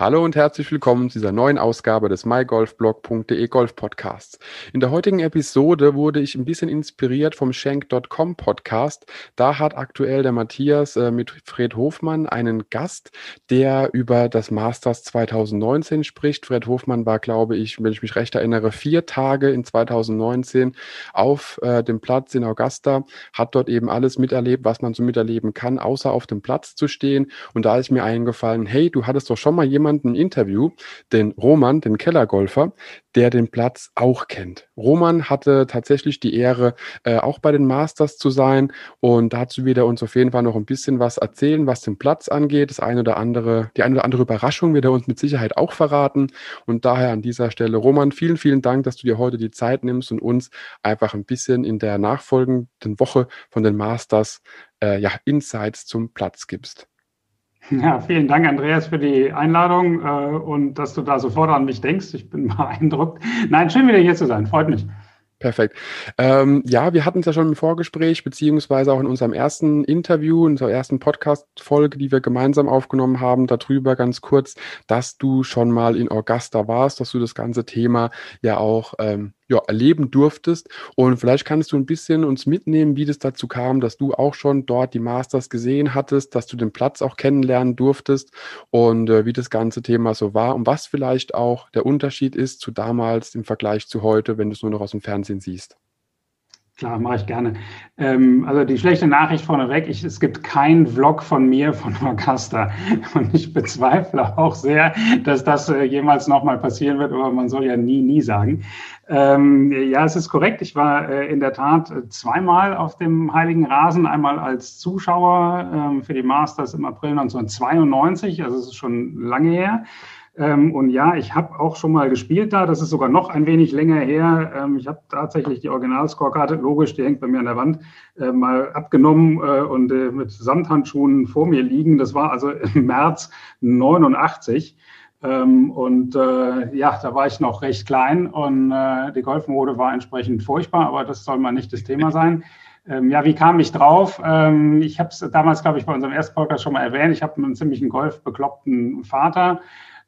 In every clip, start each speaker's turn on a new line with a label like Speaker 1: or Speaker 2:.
Speaker 1: Hallo und herzlich willkommen zu dieser neuen Ausgabe des mygolfblog.de Golf Podcasts. In der heutigen Episode wurde ich ein bisschen inspiriert vom Shank.com Podcast. Da hat aktuell der Matthias äh, mit Fred Hofmann einen Gast, der über das Masters 2019 spricht. Fred Hofmann war, glaube ich, wenn ich mich recht erinnere, vier Tage in 2019 auf äh, dem Platz in Augusta, hat dort eben alles miterlebt, was man so miterleben kann, außer auf dem Platz zu stehen. Und da ist mir eingefallen, hey, du hattest doch schon mal jemanden jemanden Interview, den Roman, den Kellergolfer, der den Platz auch kennt. Roman hatte tatsächlich die Ehre, äh, auch bei den Masters zu sein und dazu wird er uns auf jeden Fall noch ein bisschen was erzählen, was den Platz angeht. Das eine oder andere, die eine oder andere Überraschung wird er uns mit Sicherheit auch verraten und daher an dieser Stelle, Roman, vielen, vielen Dank, dass du dir heute die Zeit nimmst und uns einfach ein bisschen in der nachfolgenden Woche von den Masters äh, ja, Insights zum Platz gibst.
Speaker 2: Ja, vielen Dank, Andreas, für die Einladung äh, und dass du da sofort an mich denkst. Ich bin beeindruckt. Nein, schön wieder hier zu sein. Freut mich.
Speaker 1: Perfekt. Ähm, ja, wir hatten es ja schon im Vorgespräch, beziehungsweise auch in unserem ersten Interview, in unserer ersten Podcast-Folge, die wir gemeinsam aufgenommen haben, darüber ganz kurz, dass du schon mal in Augusta warst, dass du das ganze Thema ja auch ähm, ja, erleben durftest. Und vielleicht kannst du ein bisschen uns mitnehmen, wie das dazu kam, dass du auch schon dort die Masters gesehen hattest, dass du den Platz auch kennenlernen durftest und äh, wie das ganze Thema so war und was vielleicht auch der Unterschied ist zu damals im Vergleich zu heute, wenn du es nur noch aus dem Fernsehen siehst.
Speaker 2: Klar, mache ich gerne. Ähm, also die schlechte Nachricht vorneweg, ich, es gibt keinen Vlog von mir von Augusta. Und ich bezweifle auch sehr, dass das äh, jemals nochmal passieren wird, aber man soll ja nie, nie sagen. Ähm, ja, es ist korrekt. Ich war äh, in der Tat äh, zweimal auf dem Heiligen Rasen, einmal als Zuschauer ähm, für die Masters im April 1992, also es ist schon lange her. Ähm, und ja, ich habe auch schon mal gespielt da. Das ist sogar noch ein wenig länger her. Ähm, ich habe tatsächlich die Original-Scorekarte, logisch, die hängt bei mir an der Wand, äh, mal abgenommen äh, und äh, mit Samthandschuhen vor mir liegen. Das war also im März 89. Ähm, und äh, ja, da war ich noch recht klein und äh, die Golfmode war entsprechend furchtbar, aber das soll mal nicht das Thema sein. Ähm, ja, wie kam ich drauf? Ähm, ich habe es damals, glaube ich, bei unserem ersten Podcast schon mal erwähnt. Ich habe einen ziemlichen golfbekloppten Vater.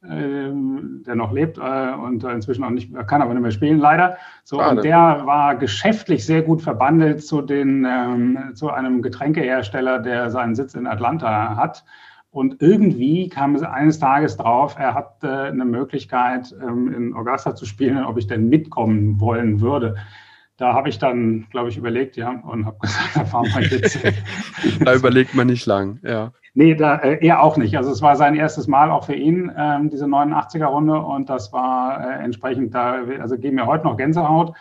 Speaker 2: Ähm, der noch lebt äh, und inzwischen auch nicht, kann aber nicht mehr spielen, leider. So, und der war geschäftlich sehr gut verbandelt zu, den, ähm, zu einem Getränkehersteller, der seinen Sitz in Atlanta hat. Und irgendwie kam es eines Tages drauf, er hat äh, eine Möglichkeit, ähm, in Augusta zu spielen, ob ich denn mitkommen wollen würde. Da habe ich dann, glaube ich, überlegt, ja, und habe gesagt, da fahren wir jetzt.
Speaker 1: da überlegt man nicht lang, ja.
Speaker 2: Nee, da, äh, er auch nicht. Also es war sein erstes Mal auch für ihn, ähm, diese 89er-Runde. Und das war äh, entsprechend, da, also gehen mir heute noch Gänsehaut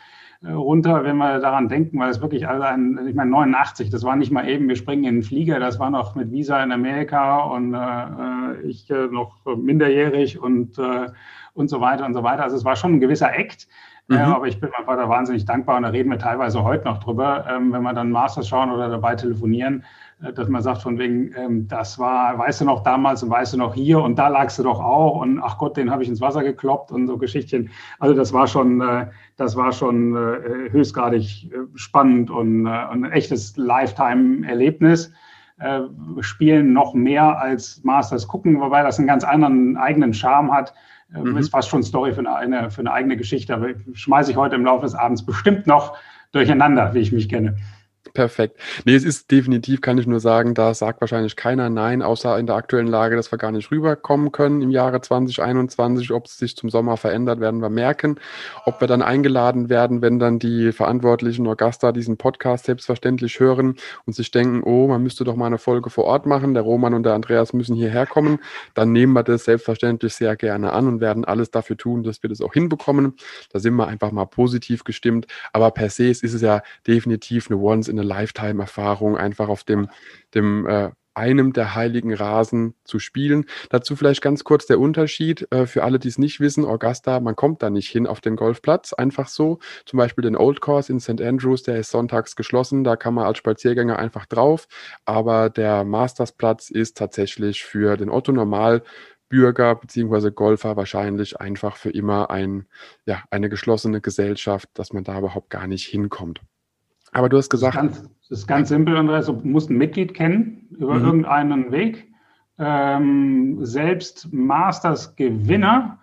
Speaker 2: äh, runter, wenn wir daran denken, weil es wirklich also ein, ich meine 89, das war nicht mal eben, wir springen in den Flieger, das war noch mit Visa in Amerika und äh, äh ich äh, noch minderjährig und, äh, und so weiter und so weiter. Also es war schon ein gewisser Act. Mhm. Ja, aber ich bin meinem Vater wahnsinnig dankbar und da reden wir teilweise heute noch drüber, ähm, wenn wir dann Masters schauen oder dabei telefonieren, äh, dass man sagt von wegen, ähm, das war, weißt du noch damals und weißt du noch hier und da lagst du doch auch und ach Gott, den habe ich ins Wasser gekloppt und so Geschichtchen. Also das war schon, äh, das war schon äh, höchstgradig spannend und, ein echtes Lifetime-Erlebnis. Spielen noch mehr als Masters gucken, wobei das einen ganz anderen eigenen Charme hat. Mhm. Ist fast schon Story für eine, für eine eigene Geschichte, aber schmeiße ich heute im Laufe des Abends bestimmt noch durcheinander, wie ich mich kenne.
Speaker 1: Perfekt. Nee, es ist definitiv, kann ich nur sagen, da sagt wahrscheinlich keiner Nein, außer in der aktuellen Lage, dass wir gar nicht rüberkommen können im Jahre 2021. Ob es sich zum Sommer verändert, werden wir merken. Ob wir dann eingeladen werden, wenn dann die Verantwortlichen Augusta diesen Podcast selbstverständlich hören und sich denken, oh, man müsste doch mal eine Folge vor Ort machen, der Roman und der Andreas müssen hierher kommen, dann nehmen wir das selbstverständlich sehr gerne an und werden alles dafür tun, dass wir das auch hinbekommen. Da sind wir einfach mal positiv gestimmt. Aber per se ist es ja definitiv eine Once in a Lifetime-Erfahrung, einfach auf dem, dem äh, einem der heiligen Rasen zu spielen. Dazu vielleicht ganz kurz der Unterschied äh, für alle, die es nicht wissen. Augusta, man kommt da nicht hin auf den Golfplatz, einfach so. Zum Beispiel den Old Course in St. Andrews, der ist sonntags geschlossen, da kann man als Spaziergänger einfach drauf. Aber der Mastersplatz ist tatsächlich für den Otto Normal Bürger bzw. Golfer wahrscheinlich einfach für immer ein, ja, eine geschlossene Gesellschaft, dass man da überhaupt gar nicht hinkommt. Aber du hast gesagt.
Speaker 2: Das ist ganz, das ist ganz simpel, Andreas. Du musst ein Mitglied kennen über mhm. irgendeinen Weg. Ähm, selbst Masters-Gewinner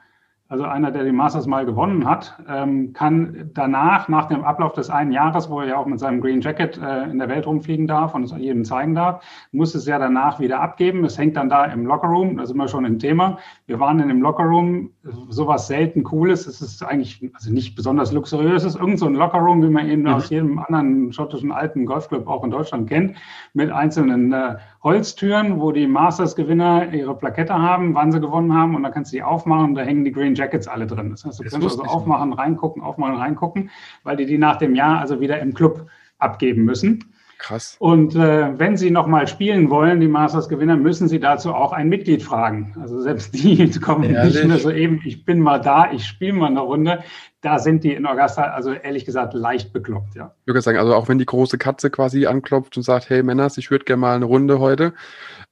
Speaker 2: also einer, der die Masters mal gewonnen hat, ähm, kann danach, nach dem Ablauf des einen Jahres, wo er ja auch mit seinem Green Jacket äh, in der Welt rumfliegen darf und es jedem zeigen darf, muss es ja danach wieder abgeben. Es hängt dann da im Lockerroom, da sind wir schon im Thema. Wir waren in dem Lockerroom, sowas selten Cooles. Es ist eigentlich also nicht besonders luxuriös. Es ist irgend so ein Lockerroom, wie man ihn mhm. aus jedem anderen schottischen alten Golfclub auch in Deutschland kennt, mit einzelnen äh, Holztüren, wo die Masters-Gewinner ihre Plakette haben, wann sie gewonnen haben und dann kannst du die aufmachen und da hängen die Green Jackets alle drin. Das heißt, du das kannst also aufmachen, reingucken, aufmachen, reingucken, weil die die nach dem Jahr also wieder im Club abgeben müssen.
Speaker 1: Krass.
Speaker 2: Und äh, wenn Sie nochmal spielen wollen, die Masters-Gewinner, müssen Sie dazu auch ein Mitglied fragen. Also selbst die kommen Ehrlich? nicht nur so eben, ich bin mal da, ich spiele mal eine Runde. Da sind die in Augusta, also ehrlich gesagt, leicht bekloppt, ja.
Speaker 1: Ich würde sagen, also auch wenn die große Katze quasi anklopft und sagt, hey Männers, ich würde gerne mal eine Runde heute,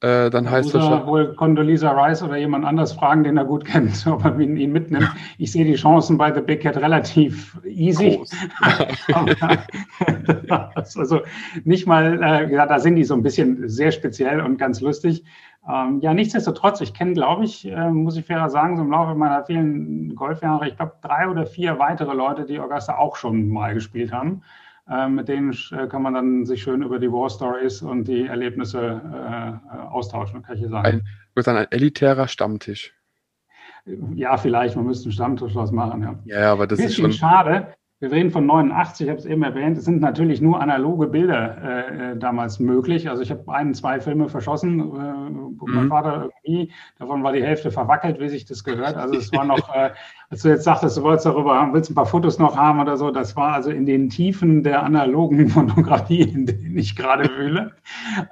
Speaker 1: äh, dann heißt das
Speaker 2: schon. wohl Condoleezza Rice oder jemand anders fragen, den er gut kennt, ob er ihn mitnimmt. Ich sehe die Chancen bei The Big Cat relativ easy. also nicht mal, äh, ja, da sind die so ein bisschen sehr speziell und ganz lustig. Ähm, ja, nichtsdestotrotz, ich kenne, glaube ich, äh, muss ich fairer sagen, so im Laufe meiner vielen Golfjahre, ich glaube, drei oder vier weitere Leute, die Augusta auch schon mal gespielt haben. Äh, mit denen äh, kann man dann sich schön über die War Stories und die Erlebnisse äh, austauschen, kann ich hier sagen.
Speaker 1: Ein, wird dann ein elitärer Stammtisch.
Speaker 2: Ja, vielleicht, man müsste einen Stammtisch was machen, ja.
Speaker 1: Ja, aber das ist schon.
Speaker 2: schade, wir reden von 89, ich habe es eben erwähnt, es sind natürlich nur analoge Bilder äh, äh damals möglich. Also ich habe ein, zwei Filme verschossen, äh, mhm. mein Vater irgendwie, davon war die Hälfte verwackelt, wie sich das gehört. Also es war noch, äh, als du jetzt sagtest, du wolltest darüber haben, willst ein paar Fotos noch haben oder so, das war also in den Tiefen der analogen Fotografie, in denen ich gerade wühle.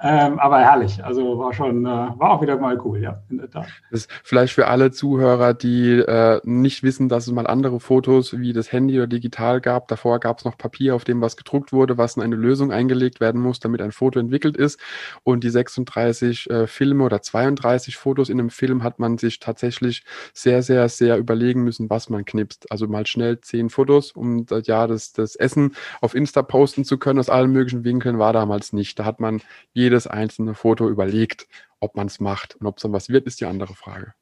Speaker 2: Ähm, aber herrlich, also war schon, äh, war auch wieder mal cool, ja, in der Tat.
Speaker 1: Das ist vielleicht für alle Zuhörer, die äh, nicht wissen, dass es mal andere Fotos wie das Handy oder digital digital gab. Davor gab es noch Papier, auf dem was gedruckt wurde, was in eine Lösung eingelegt werden muss, damit ein Foto entwickelt ist. Und die 36 äh, Filme oder 32 Fotos in einem Film hat man sich tatsächlich sehr, sehr, sehr überlegen müssen, was man knipst. Also mal schnell zehn Fotos, um ja das, das Essen auf Insta posten zu können aus allen möglichen Winkeln, war damals nicht. Da hat man jedes einzelne Foto überlegt, ob man es macht. Und ob es dann was wird, ist die andere Frage.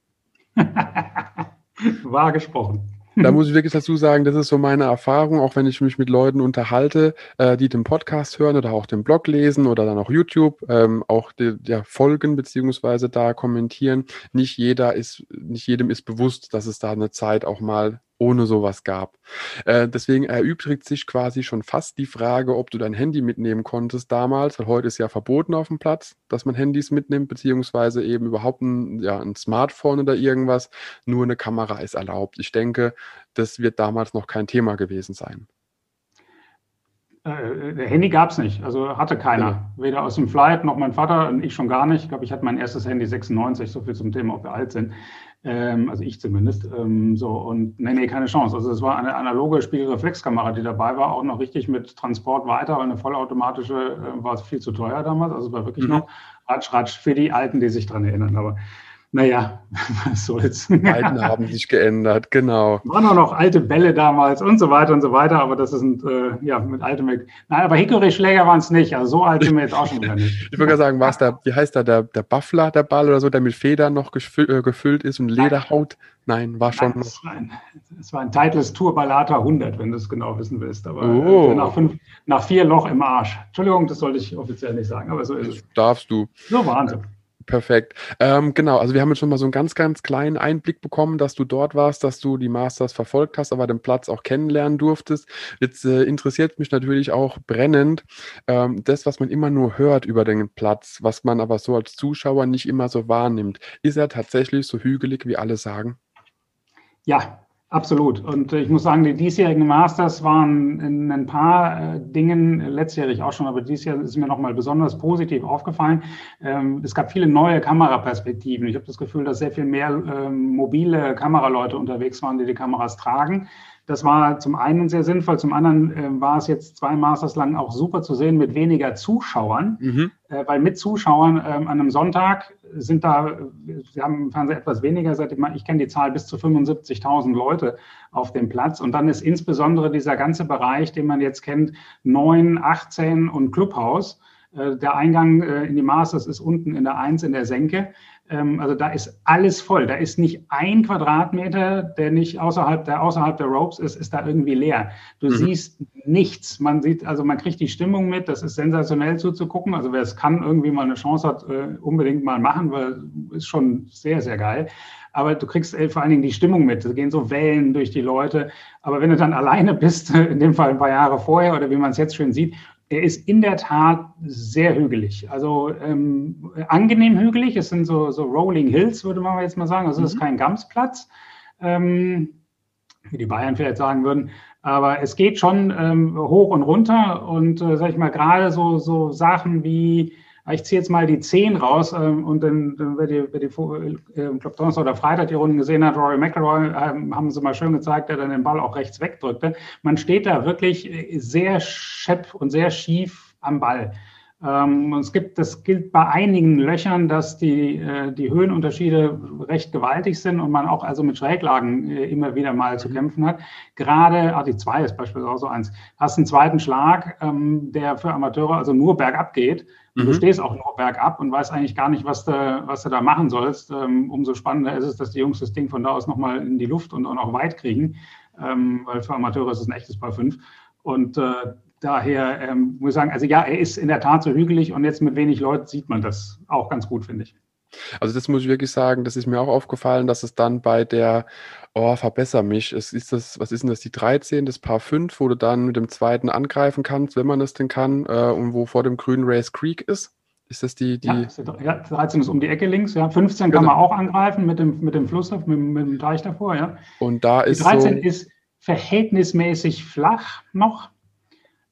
Speaker 2: War gesprochen.
Speaker 1: Da muss ich wirklich dazu sagen, das ist so meine Erfahrung, auch wenn ich mich mit Leuten unterhalte, äh, die den Podcast hören oder auch den Blog lesen oder dann auch YouTube, ähm, auch die, ja, folgen beziehungsweise da kommentieren. Nicht jeder ist, nicht jedem ist bewusst, dass es da eine Zeit auch mal ohne sowas gab. Äh, deswegen erübrigt sich quasi schon fast die Frage, ob du dein Handy mitnehmen konntest damals, weil heute ist ja verboten auf dem Platz, dass man Handys mitnimmt, beziehungsweise eben überhaupt ein, ja, ein Smartphone oder irgendwas. Nur eine Kamera ist erlaubt. Ich denke, das wird damals noch kein Thema gewesen sein.
Speaker 2: Äh, Handy gab es nicht, also hatte keiner. Ja. Weder aus dem Flight noch mein Vater und ich schon gar nicht. Ich glaube, ich hatte mein erstes Handy 96, so viel zum Thema, ob wir alt sind. Ähm, also ich zumindest. Ähm, so und nee, nee, keine Chance. Also es war eine analoge Spiegelreflexkamera, die dabei war, auch noch richtig mit Transport weiter, weil eine vollautomatische äh, war viel zu teuer damals. Also es war wirklich mhm. noch Ratsch, Ratsch für die Alten, die sich dran erinnern. Aber naja, was soll's.
Speaker 1: Zeiten haben sich geändert, genau.
Speaker 2: Waren auch noch alte Bälle damals und so weiter und so weiter, aber das ist äh, ja mit altem. Nein, aber Hickory-Schläger waren es nicht. Also so alt sind wir jetzt auch schon wieder nicht.
Speaker 1: ich würde sagen, war es der, wie heißt der, der, der Buffler, der Ball oder so, der mit Federn noch gefüllt, äh, gefüllt ist und Lederhaut? Nein, war schon. Nein,
Speaker 2: es, war ein, es war ein Titles Tour Ballata 100, wenn du es genau wissen willst. Aber oh. äh, nach, fünf, nach vier Loch im Arsch. Entschuldigung, das sollte ich offiziell nicht sagen, aber so ist das es.
Speaker 1: Darfst du.
Speaker 2: So Wahnsinn.
Speaker 1: Perfekt. Ähm, genau, also wir haben jetzt schon mal so einen ganz, ganz kleinen Einblick bekommen, dass du dort warst, dass du die Masters verfolgt hast, aber den Platz auch kennenlernen durftest. Jetzt äh, interessiert mich natürlich auch brennend ähm, das, was man immer nur hört über den Platz, was man aber so als Zuschauer nicht immer so wahrnimmt. Ist er tatsächlich so hügelig, wie alle sagen?
Speaker 2: Ja, Absolut. Und ich muss sagen, die diesjährigen Masters waren in ein paar äh, Dingen letztjährig auch schon, aber dieses Jahr ist mir nochmal besonders positiv aufgefallen. Ähm, es gab viele neue Kameraperspektiven. Ich habe das Gefühl, dass sehr viel mehr ähm, mobile Kameraleute unterwegs waren, die die Kameras tragen. Das war zum einen sehr sinnvoll, zum anderen äh, war es jetzt zwei Masters lang auch super zu sehen mit weniger Zuschauern, mhm. äh, weil mit Zuschauern äh, an einem Sonntag sind da, sie haben, fahren sie etwas weniger, seit ich kenne die Zahl bis zu 75.000 Leute auf dem Platz. Und dann ist insbesondere dieser ganze Bereich, den man jetzt kennt, 9, 18 und Clubhaus. Äh, der Eingang äh, in die Masters ist unten in der 1 in der Senke. Ähm, also da ist alles voll. Da ist nicht ein Quadratmeter, der nicht außerhalb der, außerhalb der Ropes ist, ist da irgendwie leer. Du mhm. siehst nichts. Man sieht, also man kriegt die Stimmung mit. Das ist sensationell zuzugucken. Also wer es kann, irgendwie mal eine Chance hat, äh, unbedingt mal machen, weil ist schon sehr, sehr geil. Aber du kriegst vor allen Dingen die Stimmung mit. Es gehen so Wellen durch die Leute. Aber wenn du dann alleine bist, in dem Fall ein paar Jahre vorher oder wie man es jetzt schön sieht, er ist in der Tat sehr hügelig. Also ähm, angenehm hügelig. Es sind so, so Rolling Hills, würde man jetzt mal sagen. Also es mhm. ist kein Gamsplatz, ähm, wie die Bayern vielleicht sagen würden. Aber es geht schon ähm, hoch und runter. Und äh, sag ich mal, gerade so, so Sachen wie ich ziehe jetzt mal die 10 raus ähm, und dann, dann wer die, wer die äh, ich glaube, Donnerstag oder Freitag die Runden gesehen hat, Rory McIlroy, ähm, haben sie mal schön gezeigt, der dann den Ball auch rechts wegdrückte. Man steht da wirklich äh, sehr schepp und sehr schief am Ball. Ähm, es gibt, das gilt bei einigen Löchern, dass die, äh, die Höhenunterschiede recht gewaltig sind und man auch also mit Schräglagen äh, immer wieder mal zu kämpfen hat. Gerade, ah, die 2 ist beispielsweise auch so eins, hast einen zweiten Schlag, ähm, der für Amateure also nur bergab geht Mhm. Du stehst auch nur bergab und weißt eigentlich gar nicht, was du, was du da machen sollst. Ähm, umso spannender ist es, dass die Jungs das Ding von da aus nochmal in die Luft und auch noch weit kriegen, ähm, weil für Amateure ist es ein echtes Paar 5. Und äh, daher ähm, muss ich sagen, also ja, er ist in der Tat so hügelig und jetzt mit wenig Leuten sieht man das auch ganz gut, finde ich.
Speaker 1: Also das muss ich wirklich sagen, das ist mir auch aufgefallen, dass es dann bei der, oh, verbessere mich, es ist das, was ist denn das, die 13, das Paar 5, wo du dann mit dem zweiten angreifen kannst, wenn man das denn kann, äh, und wo vor dem grünen Race Creek ist. Ist das die, die.
Speaker 2: Ja, 13 ist um die Ecke links, ja. 15 genau. kann man auch angreifen mit dem, mit dem Fluss, mit, mit dem Teich davor, ja.
Speaker 1: Und da ist.
Speaker 2: Die 13 so ist verhältnismäßig flach noch.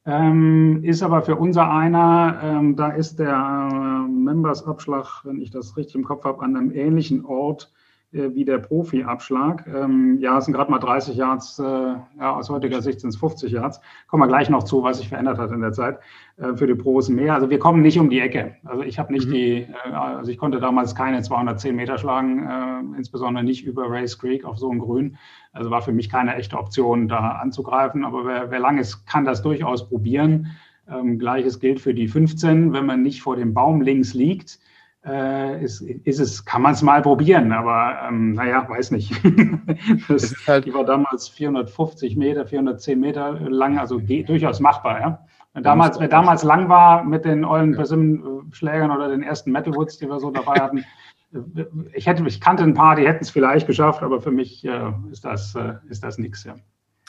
Speaker 2: Ähm, ist aber für unser einer, ähm, da ist der äh, Members-Abschlag, wenn ich das richtig im Kopf habe, an einem ähnlichen Ort wie der Profi-Abschlag. Ähm, ja, es sind gerade mal 30 Yards, äh, ja, aus heutiger Sicht sind es 50 Yards. Kommen wir gleich noch zu, was sich verändert hat in der Zeit äh, für die Pros mehr. Also wir kommen nicht um die Ecke. Also ich habe nicht mhm. die, äh, also ich konnte damals keine 210 Meter schlagen, äh, insbesondere nicht über Race Creek auf so einem Grün. Also war für mich keine echte Option, da anzugreifen. Aber wer, wer lang ist, kann das durchaus probieren. Ähm, Gleiches gilt für die 15, wenn man nicht vor dem Baum links liegt äh, ist, ist es, kann man es mal probieren, aber ähm, naja, weiß nicht. das, halt die war damals 450 Meter, 410 Meter lang, also durchaus machbar, ja. Wenn damals, wer damals lang war mit den ollen Persimmon-Schlägern oder den ersten Metalwoods, die wir so dabei hatten, äh, ich hätte, ich kannte ein paar, die hätten es vielleicht geschafft, aber für mich äh, ist das, äh, ist das nichts, ja.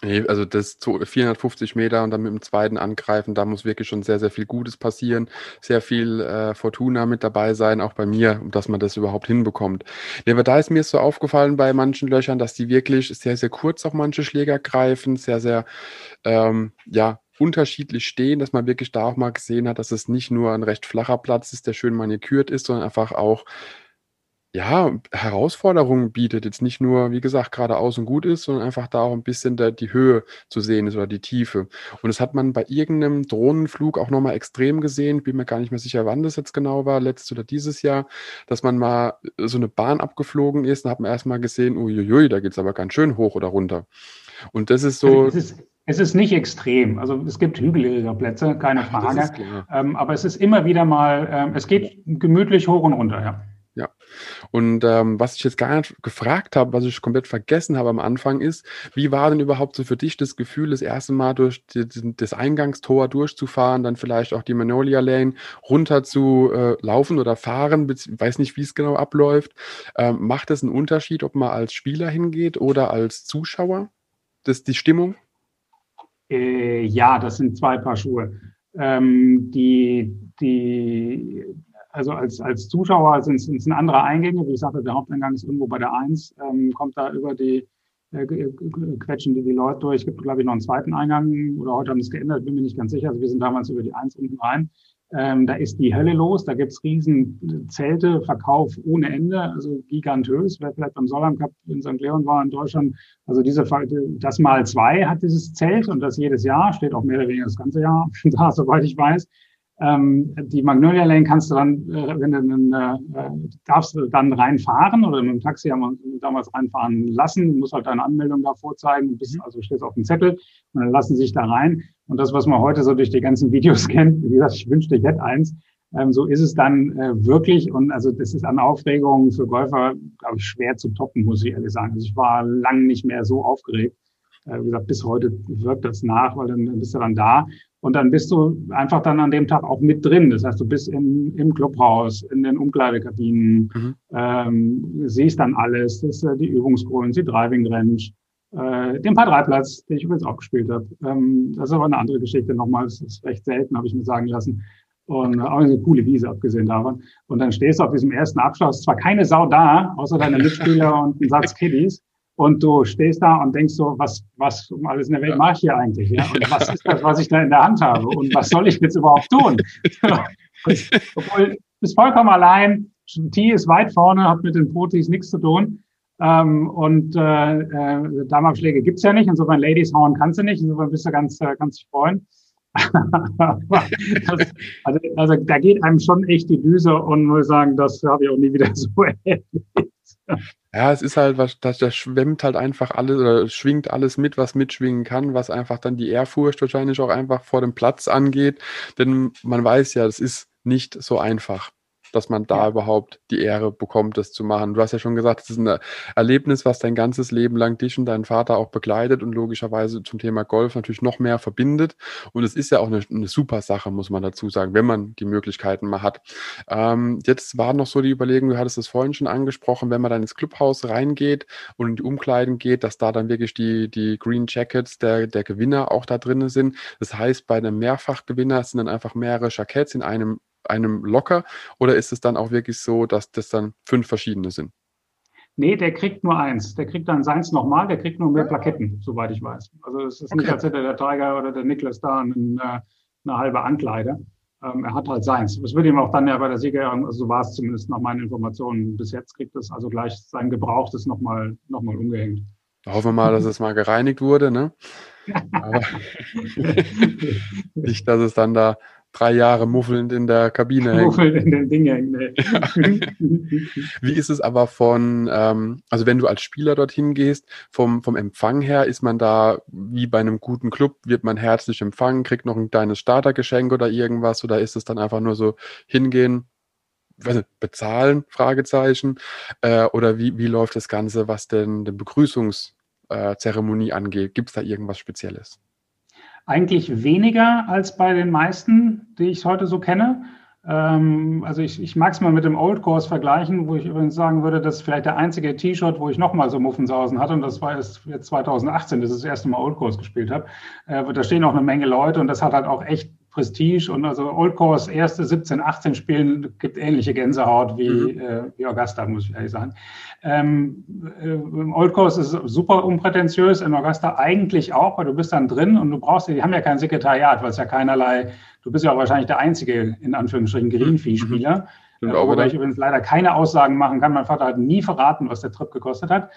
Speaker 1: Nee, also das 450 Meter und dann mit dem zweiten angreifen, da muss wirklich schon sehr, sehr viel Gutes passieren, sehr viel äh, Fortuna mit dabei sein, auch bei mir, dass man das überhaupt hinbekommt. Nee, aber da ist mir so aufgefallen bei manchen Löchern, dass die wirklich sehr, sehr kurz auch manche Schläger greifen, sehr, sehr, ähm, ja, unterschiedlich stehen, dass man wirklich da auch mal gesehen hat, dass es nicht nur ein recht flacher Platz ist, der schön manikürt ist, sondern einfach auch ja, Herausforderungen bietet. Jetzt nicht nur, wie gesagt, geradeaus und gut ist, sondern einfach da auch ein bisschen der, die Höhe zu sehen ist oder die Tiefe. Und das hat man bei irgendeinem Drohnenflug auch nochmal extrem gesehen. Bin mir gar nicht mehr sicher, wann das jetzt genau war, letztes oder dieses Jahr, dass man mal so eine Bahn abgeflogen ist. und hat man erstmal gesehen, uiuiui, da geht es aber ganz schön hoch oder runter. Und das ist so.
Speaker 2: Es ist, es ist nicht extrem. Also es gibt hügeligere Plätze, keine Frage. Ähm, aber es ist immer wieder mal, ähm, es geht gemütlich hoch und runter, ja.
Speaker 1: Ja. Und ähm, was ich jetzt gar nicht gefragt habe, was ich komplett vergessen habe am Anfang ist, wie war denn überhaupt so für dich das Gefühl, das erste Mal durch die, das Eingangstor durchzufahren, dann vielleicht auch die Manolia Lane runter zu äh, laufen oder fahren, weiß nicht, wie es genau abläuft. Ähm, macht es einen Unterschied, ob man als Spieler hingeht oder als Zuschauer? Das die Stimmung?
Speaker 2: Äh, ja, das sind zwei Paar Schuhe. Ähm, die, die also als, als Zuschauer sind es ein anderer Eingänge. Wie ich sagte, der Haupteingang ist irgendwo bei der Eins, ähm, kommt da über die, äh, quetschen die, die Leute durch. Es gibt, glaube ich, noch einen zweiten Eingang oder heute haben es geändert, bin mir nicht ganz sicher. Also wir sind damals über die Eins unten rein. Ähm, da ist die Hölle los, da gibt's riesen Zelte, Verkauf ohne Ende, also gigantös. Wer vielleicht beim Solheim Cup in St. Leon war in Deutschland, also diese, das mal zwei hat dieses Zelt und das jedes Jahr, steht auch mehr oder weniger das ganze Jahr da, soweit ich weiß. Ähm, die Magnolia Lane kannst du dann, äh, wenn du äh, darfst du dann reinfahren oder mit dem Taxi haben wir damals reinfahren lassen. Du musst halt deine Anmeldung da vorzeigen, bist, mhm. also stehst auf dem Zettel und dann lassen sich da rein. Und das, was man heute so durch die ganzen Videos kennt, wie gesagt, ich wünschte, ich hätte eins. Ähm, so ist es dann äh, wirklich. Und also das ist an Aufregung für Golfer, glaube ich, schwer zu toppen, muss ich ehrlich sagen. Also ich war lang nicht mehr so aufgeregt. Äh, wie gesagt, bis heute wirkt das nach, weil dann bist du dann da. Und dann bist du einfach dann an dem Tag auch mit drin. Das heißt, du bist im, im Clubhaus, in den Umkleidekabinen, mhm. ähm, siehst dann alles, das ist äh, die Übungsgrüns, die Driving Range, äh, den Paar 3 Platz, den ich übrigens auch gespielt habe. Ähm, das ist aber eine andere Geschichte nochmal. Das ist recht selten, habe ich mir sagen lassen. Und äh, auch eine coole Wiese, abgesehen davon. Und dann stehst du auf diesem ersten Abschluss, zwar keine Sau da, außer deine Mitspieler und ein Satz Kiddies, und du stehst da und denkst so, was, was um alles in der Welt mache ich hier eigentlich? Ja? Und was ist das, was ich da in der Hand habe? Und was soll ich jetzt überhaupt tun? und, obwohl, du bist vollkommen allein. T ist weit vorne, hat mit den Protis nichts zu tun. Ähm, und äh, äh, Damenabschläge gibt's ja nicht. Insofern Ladies hauen kannst du nicht. Insofern bist du ganz, äh, ganz freuen. Das, also, also da geht einem schon echt die Düse und muss sagen, das habe ich auch nie wieder so erlebt.
Speaker 1: Ja, es ist halt, was, das, das schwemmt halt einfach alles oder schwingt alles mit, was mitschwingen kann, was einfach dann die Ehrfurcht wahrscheinlich auch einfach vor dem Platz angeht. Denn man weiß ja, es ist nicht so einfach dass man da ja. überhaupt die Ehre bekommt, das zu machen. Du hast ja schon gesagt, es ist ein Erlebnis, was dein ganzes Leben lang dich und deinen Vater auch begleitet und logischerweise zum Thema Golf natürlich noch mehr verbindet. Und es ist ja auch eine, eine super Sache, muss man dazu sagen, wenn man die Möglichkeiten mal hat. Ähm, jetzt war noch so die Überlegung, du hattest es vorhin schon angesprochen, wenn man dann ins Clubhaus reingeht und in die Umkleiden geht, dass da dann wirklich die, die Green Jackets der, der Gewinner auch da drin sind. Das heißt, bei einem Mehrfachgewinner sind dann einfach mehrere Jackets in einem einem locker oder ist es dann auch wirklich so, dass das dann fünf verschiedene sind?
Speaker 2: Nee, der kriegt nur eins. Der kriegt dann seins nochmal, der kriegt nur mehr Plaketten, soweit ich weiß. Also es ist okay. nicht, als hätte der Tiger oder der Niklas da eine, äh, eine halbe Ankleide. Ähm, er hat halt seins. Das wird ihm auch dann ja bei der Sieger, also so war es zumindest nach meinen Informationen bis jetzt, kriegt es also gleich sein Gebrauchtes nochmal noch mal umgehängt.
Speaker 1: Hoffen wir mal, dass es mal gereinigt wurde, ne? Aber nicht, dass es dann da drei Jahre muffelnd in der Kabine hängt. Muffelnd in den Ding hängt, ne. Wie ist es aber von, ähm, also wenn du als Spieler dorthin gehst, vom, vom Empfang her, ist man da wie bei einem guten Club, wird man herzlich empfangen, kriegt noch ein kleines Startergeschenk oder irgendwas oder ist es dann einfach nur so hingehen, nicht, bezahlen, Fragezeichen, äh, oder wie, wie läuft das Ganze, was denn die Begrüßungszeremonie äh, angeht? Gibt es da irgendwas Spezielles?
Speaker 2: Eigentlich weniger als bei den meisten, die ich heute so kenne. Ähm, also ich, ich mag es mal mit dem Old Course vergleichen, wo ich übrigens sagen würde, das ist vielleicht der einzige T-Shirt, wo ich nochmal so Muffensausen hatte. Und das war jetzt 2018, dass ich das erste Mal Old Course gespielt habe. Äh, da stehen auch eine Menge Leute und das hat halt auch echt Prestige und also Old Course erste 17, 18 Spielen gibt ähnliche Gänsehaut wie, mhm. äh, wie Augusta, muss ich ehrlich sagen. Ähm, äh, Old Course ist super unprätentiös, in Augusta eigentlich auch, weil du bist dann drin und du brauchst, die haben ja kein Sekretariat, weil es ja keinerlei, du bist ja auch wahrscheinlich der einzige, in Anführungsstrichen, Greenfee-Spieler. Mhm. Äh, wobei ich übrigens leider keine Aussagen machen kann. Mein Vater hat nie verraten, was der Trip gekostet hat.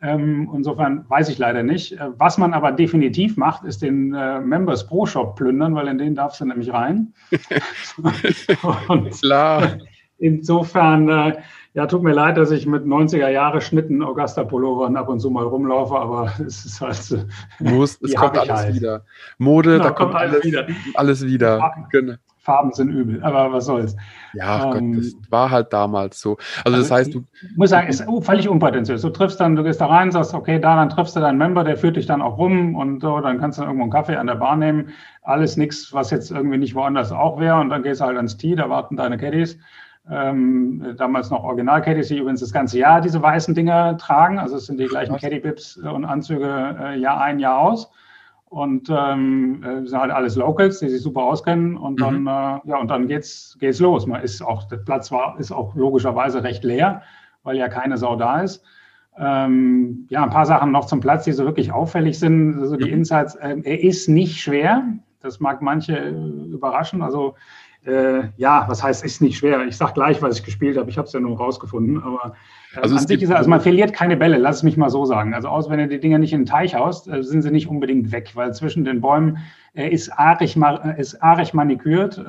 Speaker 2: Ähm, insofern weiß ich leider nicht. Äh, was man aber definitiv macht, ist den äh, Members Pro Shop plündern, weil in den darfst du nämlich rein. Klar. Insofern, äh, ja, tut mir leid, dass ich mit 90er Jahre Schnitten Augusta Pullovern ab und zu mal rumlaufe, aber es ist halt.
Speaker 1: Muss, es kommt alles halt. wieder. Mode, genau, da kommt, kommt alles, wieder. Alles wieder.
Speaker 2: Genau. Farben sind übel, aber was soll's.
Speaker 1: Ja, ähm, Gott, das war halt damals so. Also, das also heißt, du.
Speaker 2: Ich muss sagen, ist völlig unprätentiös. Du triffst dann, du gehst da rein, sagst, okay, da, dann triffst du deinen Member, der führt dich dann auch rum und so, dann kannst du dann irgendwo einen Kaffee an der Bar nehmen. Alles nichts, was jetzt irgendwie nicht woanders auch wäre. Und dann gehst du halt ans Tee, da warten deine Caddies. Ähm, damals noch Original-Caddies, die übrigens das ganze Jahr diese weißen Dinger tragen. Also es sind die gleichen Caddy-Bips und Anzüge äh, Jahr ein, Jahr aus. Und ähm, äh, sind halt alles Locals, die sich super auskennen. Und dann, mhm. äh, ja, und dann geht's, geht's los. Man ist auch, der Platz war, ist auch logischerweise recht leer, weil ja keine Sau da ist. Ähm, ja, ein paar Sachen noch zum Platz, die so wirklich auffällig sind. Also die mhm. Insights, äh, er ist nicht schwer. Das mag manche äh, überraschen. Also Äh, ja, was heißt, ist nicht schwer. Ich sage gleich, was ich gespielt habe. Ich habe es ja nur rausgefunden. Aber also an sich ist also man verliert keine Bälle, lass es mich mal so sagen. Also aus, wenn du die Dinger nicht in den Teich haust, äh, sind sie nicht unbedingt weg, weil zwischen den Bäumen er ist arig, ist arig manikürt. Äh,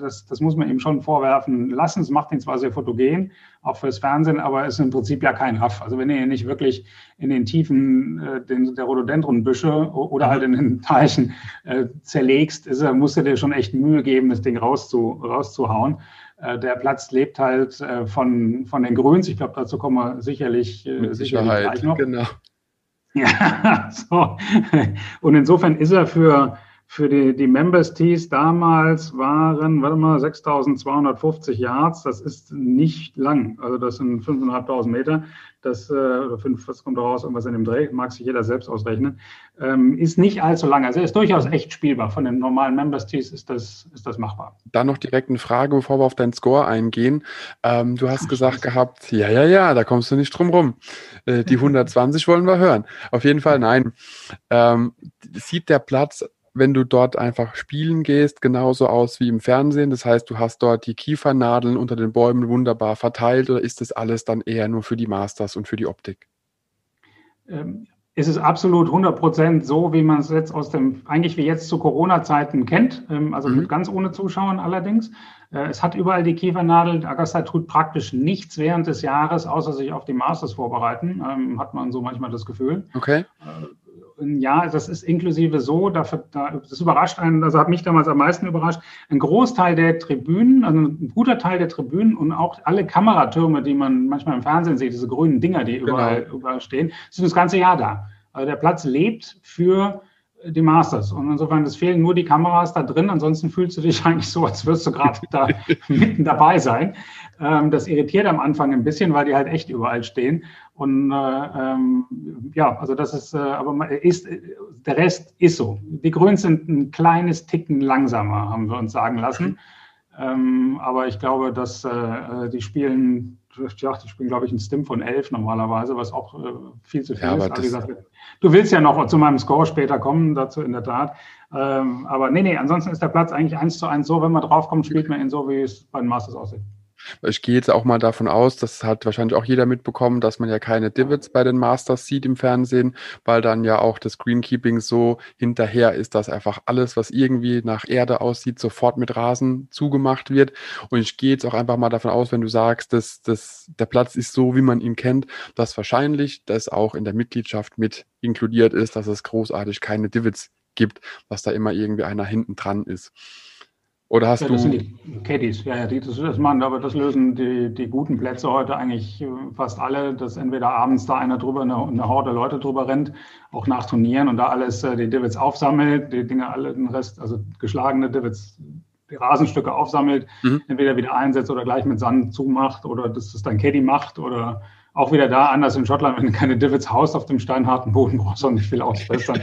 Speaker 2: das, das muss man ihm schon vorwerfen lassen. Es macht ihn zwar sehr fotogen, auch fürs Fernsehen, aber ist im Prinzip ja kein Raff. Also wenn ihr ihn nicht wirklich in den Tiefen äh, den, der Rhododendronbüsche oder halt in den Teichen äh, zerlegst, ist er, musst du dir schon echt Mühe geben, das Ding rauszu, rauszuhauen. Äh, der Platz lebt halt äh, von, von den Grüns. Ich glaube, dazu kommen wir sicherlich,
Speaker 1: äh, Mit sicherlich gleich noch. Genau.
Speaker 2: Ja, so. Und insofern ist er für, für die, die Members Tees damals waren, warte mal, 6250 Yards. Das ist nicht lang. Also das sind 5.500 Meter. Das, äh, oder fünf, was kommt raus? Irgendwas in dem Dreh. Mag sich jeder selbst ausrechnen. Ähm, ist nicht allzu lang. Also er ist durchaus echt spielbar. Von den normalen Members Tees ist das, ist das machbar.
Speaker 1: Dann noch direkt eine Frage, bevor wir auf deinen Score eingehen. Ähm, du hast Ach, gesagt gehabt, ja, ja, ja, da kommst du nicht drum rum. Äh, die 120 wollen wir hören. Auf jeden Fall nein. Ähm, sieht der Platz wenn du dort einfach spielen gehst, genauso aus wie im Fernsehen? Das heißt, du hast dort die Kiefernadeln unter den Bäumen wunderbar verteilt oder ist das alles dann eher nur für die Masters und für die Optik?
Speaker 2: Ähm, es ist absolut 100 Prozent so, wie man es jetzt aus dem, eigentlich wie jetzt zu Corona-Zeiten kennt, ähm, also mhm. ganz ohne Zuschauern allerdings. Äh, es hat überall die Kiefernadel. Augusta tut praktisch nichts während des Jahres, außer sich auf die Masters vorbereiten, ähm, hat man so manchmal das Gefühl.
Speaker 1: Okay.
Speaker 2: Ja, das ist inklusive so, dafür, das überrascht einen, also hat mich damals am meisten überrascht, ein Großteil der Tribünen, also ein guter Teil der Tribünen und auch alle Kameratürme, die man manchmal im Fernsehen sieht, diese grünen Dinger, die genau. überall, überall stehen, sind das ganze Jahr da. Also der Platz lebt für die Masters. Und insofern, es fehlen nur die Kameras da drin. Ansonsten fühlst du dich eigentlich so, als würdest du gerade da mitten dabei sein. Ähm, das irritiert am Anfang ein bisschen, weil die halt echt überall stehen. Und äh, ähm, ja, also das ist, äh, aber ist, der Rest ist so. Die Grüns sind ein kleines Ticken langsamer, haben wir uns sagen lassen. Mhm. Ähm, aber ich glaube, dass äh, die spielen, ja, die spielen, glaube ich, ein Stim von elf normalerweise, was auch äh, viel zu viel ja, ist. Gesagt, du willst ja noch zu meinem Score später kommen, dazu in der Tat. Ähm, aber nee, nee, ansonsten ist der Platz eigentlich eins zu eins so, wenn man draufkommt, spielt man ihn so, wie es bei den Masters aussieht.
Speaker 1: Ich gehe jetzt auch mal davon aus, das hat wahrscheinlich auch jeder mitbekommen, dass man ja keine Divots bei den Masters sieht im Fernsehen, weil dann ja auch das Greenkeeping so hinterher ist, dass einfach alles, was irgendwie nach Erde aussieht, sofort mit Rasen zugemacht wird. Und ich gehe jetzt auch einfach mal davon aus, wenn du sagst, dass, dass der Platz ist so, wie man ihn kennt, dass wahrscheinlich das auch in der Mitgliedschaft mit inkludiert ist, dass es großartig keine Divots gibt, dass da immer irgendwie einer hinten dran ist. Oder hast
Speaker 2: ja,
Speaker 1: du.
Speaker 2: Das sind die Caddies, ja, ja, die, das, das machen, aber das lösen die, die guten Plätze heute eigentlich äh, fast alle, dass entweder abends da einer drüber, eine, eine Horde Leute drüber rennt, auch nach Turnieren und da alles äh, die Divots aufsammelt, die Dinge alle, den Rest, also geschlagene Divots, die Rasenstücke aufsammelt, mhm. entweder wieder einsetzt oder gleich mit Sand zumacht oder dass das dann Caddy macht oder auch wieder da, anders in Schottland, wenn du keine Divots haust auf dem steinharten Boden, brauchst du auch nicht viel ausbessern.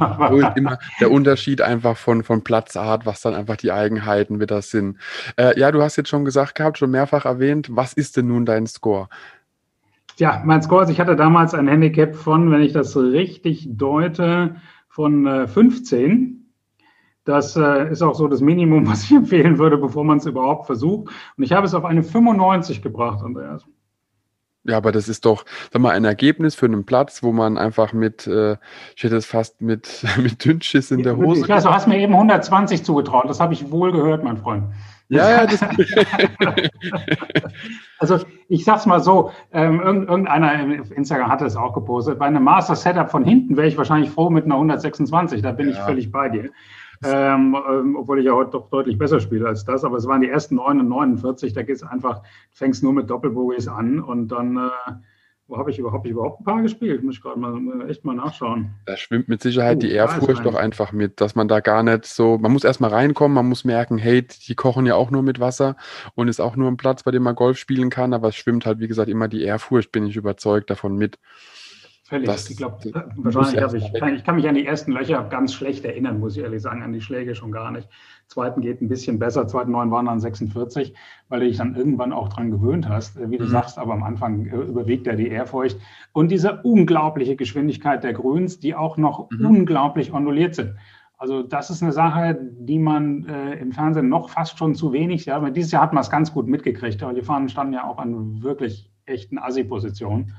Speaker 1: immer der Unterschied einfach von, von Platzart, was dann einfach die Eigenheiten wieder sind. Äh, ja, du hast jetzt schon gesagt gehabt, schon mehrfach erwähnt, was ist denn nun dein Score?
Speaker 2: Ja, mein Score, ist, ich hatte damals ein Handicap von, wenn ich das richtig deute, von äh, 15. Das äh, ist auch so das Minimum, was ich empfehlen würde, bevor man es überhaupt versucht. Und ich habe es auf eine 95 gebracht, Andreas.
Speaker 1: Ja, aber das ist doch, sag mal, ein Ergebnis für einen Platz, wo man einfach mit, äh, ich hätte es fast mit, mit Dünnschiss in der Hose.
Speaker 2: Ich weiß, du hast mir eben 120 zugetraut. Das habe ich wohl gehört, mein Freund.
Speaker 1: Ja, ja, das
Speaker 2: Also ich sag's mal so, ähm, irgendeiner im Instagram hatte es auch gepostet. Bei einem Master Setup von hinten wäre ich wahrscheinlich froh mit einer 126. Da bin ja. ich völlig bei dir. Ähm, ähm, obwohl ich ja heute doch deutlich besser spiele als das. Aber es waren die ersten 9 und 49. Da geht es einfach, fängst nur mit Doppelbogies an und dann, äh, wo habe ich überhaupt, ich überhaupt ein paar gespielt? Muss ich gerade mal echt mal nachschauen.
Speaker 1: Da schwimmt mit Sicherheit uh, die Ehrfurcht doch einfach mit, dass man da gar nicht so, man muss erstmal reinkommen, man muss merken, hey, die kochen ja auch nur mit Wasser und ist auch nur ein Platz, bei dem man Golf spielen kann, aber es schwimmt halt, wie gesagt, immer die Ehrfurcht, bin ich überzeugt davon mit.
Speaker 2: Völlig. Das, ich glaube, wahrscheinlich habe ich, kann, ich kann mich an die ersten Löcher ganz schlecht erinnern, muss ich ehrlich sagen, an die Schläge schon gar nicht. Zweiten geht ein bisschen besser, zweiten neun waren dann 46, weil du dich dann irgendwann auch dran gewöhnt hast, äh, wie du mhm. sagst, aber am Anfang äh, überwiegt ja die Ehrfurcht. Und diese unglaubliche Geschwindigkeit der Grüns, die auch noch mhm. unglaublich onduliert sind. Also das ist eine Sache, die man äh, im Fernsehen noch fast schon zu wenig, ja, aber dieses Jahr hat man es ganz gut mitgekriegt, aber die Fahnen standen ja auch an wirklich echten Assi-Positionen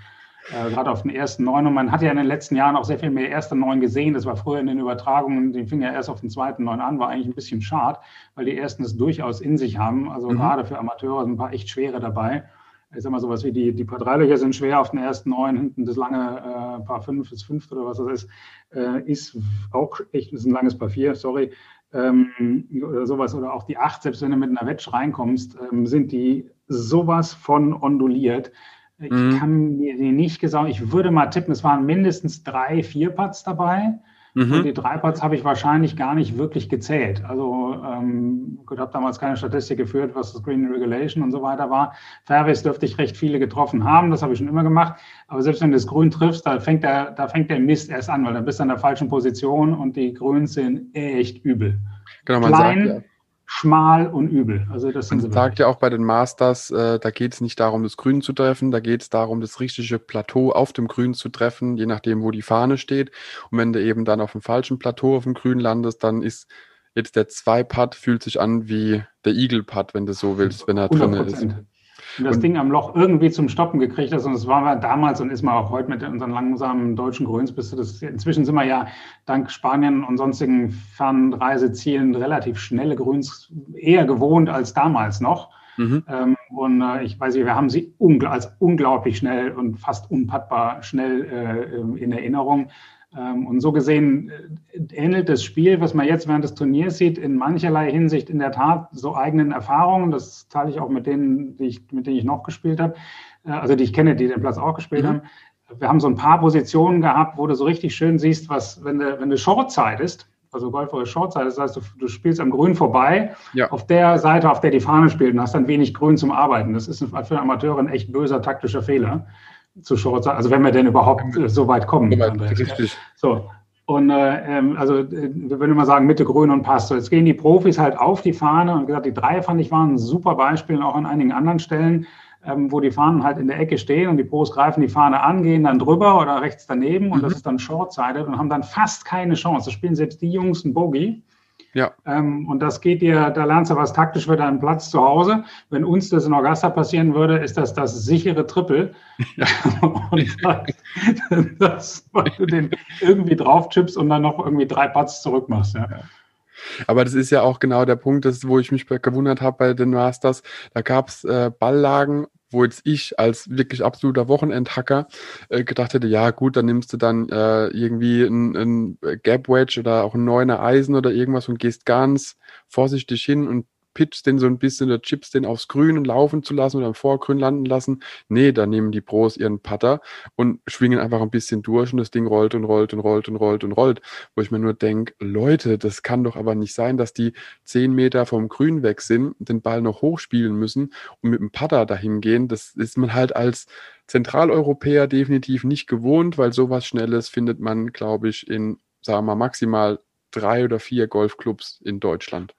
Speaker 2: äh, gerade auf den ersten neun. Und man hat ja in den letzten Jahren auch sehr viel mehr erste neun gesehen. Das war früher in den Übertragungen, die fingen ja erst auf den zweiten neun an, war eigentlich ein bisschen schade, weil die ersten es durchaus in sich haben. Also mhm. gerade für Amateure sind ein paar echt schwere dabei. Ich sag mal sowas wie die, die paar Dreilöcher sind schwer auf den ersten neun, hinten das lange äh, Paar fünf, das fünfte oder was das ist, äh, ist auch echt, ist ein langes Paar vier, sorry, ähm, oder sowas, oder auch die acht, selbst wenn du mit einer Wedge reinkommst, ähm, sind die sowas von onduliert. Ich mhm. kann mir die nicht gesagt, ich würde mal tippen, es waren mindestens drei, vier Putts dabei. Mhm. Und die drei Putts habe ich wahrscheinlich gar nicht wirklich gezählt. Also ähm, ich habe damals keine Statistik geführt, was das Green Regulation und so weiter war. Fairways dürfte ich recht viele getroffen haben, das habe ich schon immer gemacht. Aber selbst wenn du das Grün triffst, da fängt der, da fängt der Mist erst an, weil dann bist du in der falschen Position und die Grüns sind echt übel. Genau, man Klein, sagt ja schmal und übel.
Speaker 1: Also das sind Man sagt ja auch bei den Masters, äh, da geht es nicht darum, das Grün zu treffen, da geht es darum, das richtige Plateau auf dem Grün zu treffen, je nachdem, wo die Fahne steht. Und wenn du eben dann auf dem falschen Plateau auf dem Grün landest, dann ist jetzt der Zwei-Putt fühlt sich an wie der Eagle-Putt, wenn du so willst, wenn er drin ist
Speaker 2: das und, Ding am Loch irgendwie zum Stoppen gekriegt hast. Und das war man damals und ist man auch heute mit unseren langsamen deutschen Grüns. Bist du das, inzwischen sind wir ja dank Spanien und sonstigen Fernreisezielen relativ schnelle Grüns eher gewohnt als damals noch. Mhm. Ähm, und äh, ich weiß nicht, wir haben sie ungl als unglaublich schnell und fast unpattbar schnell äh, in Erinnerung. Ähm, und so gesehen äh, ähnelt das Spiel, was man jetzt während des Turniers sieht, in mancherlei Hinsicht in der Tat so eigenen Erfahrungen. Das teile ich auch mit denen, die ich, mit denen ich noch gespielt habe, äh, also die ich kenne, die den Platz auch gespielt mhm. haben. Wir haben so ein paar Positionen gehabt, wo du so richtig schön siehst, was, wenn du, wenn du Shortzeit ist, also golferisch Shortzeit, das heißt, du, du, spielst am Grün vorbei, ja. auf der Seite, auf der die Fahne spielt und hast dann wenig Grün zum Arbeiten. Das ist für einen Amateur ein echt böser taktischer Fehler zu Shorts, also wenn wir denn überhaupt äh, so weit kommen. Richtig. So. Und äh, ähm, also äh, wir würden immer sagen, Mitte grün und passt. So, jetzt gehen die Profis halt auf die Fahne und gesagt, die drei fand ich waren ein super Beispiel, auch an einigen anderen Stellen, ähm, wo die Fahnen halt in der Ecke stehen und die Pros greifen die Fahne an, gehen dann drüber oder rechts daneben und mhm. das ist dann short-sided und haben dann fast keine Chance. Das spielen selbst die Jungs ein Bogey. Ja. Ähm, und das geht dir, da lernst du was taktisch für deinen Platz zu Hause. Wenn uns das in Augusta passieren würde, ist das das sichere Triple. Ja. und das, das, weil du den irgendwie drauf chippst und dann noch irgendwie drei Putts zurückmachst. Ja. ja.
Speaker 1: Aber das ist ja auch genau der Punkt, das, wo ich mich gewundert habe bei den Masters. Da gab es äh, Balllagen wo jetzt ich als wirklich absoluter Wochenendhacker äh, gedacht hätte, ja gut, dann nimmst du dann äh, irgendwie ein, ein Gap Wedge oder auch ein neuner Eisen oder irgendwas und gehst ganz vorsichtig hin und pitchst den so ein bisschen oder chips den aufs Grün und laufen zu lassen oder im Vorgrün landen lassen. Nee, da nehmen die Pros ihren Putter und schwingen einfach ein bisschen durch und das Ding rollt und rollt und rollt und rollt und rollt. Wo ich mir nur denke, Leute, das kann doch aber nicht sein, dass die zehn Meter vom Grün weg sind, den Ball noch hochspielen müssen und mit dem Putter dahin gehen. Das ist man halt als Zentraleuropäer definitiv nicht gewohnt, weil sowas Schnelles findet man, glaube ich, in, sagen wir mal, maximal drei oder vier Golfclubs in Deutschland.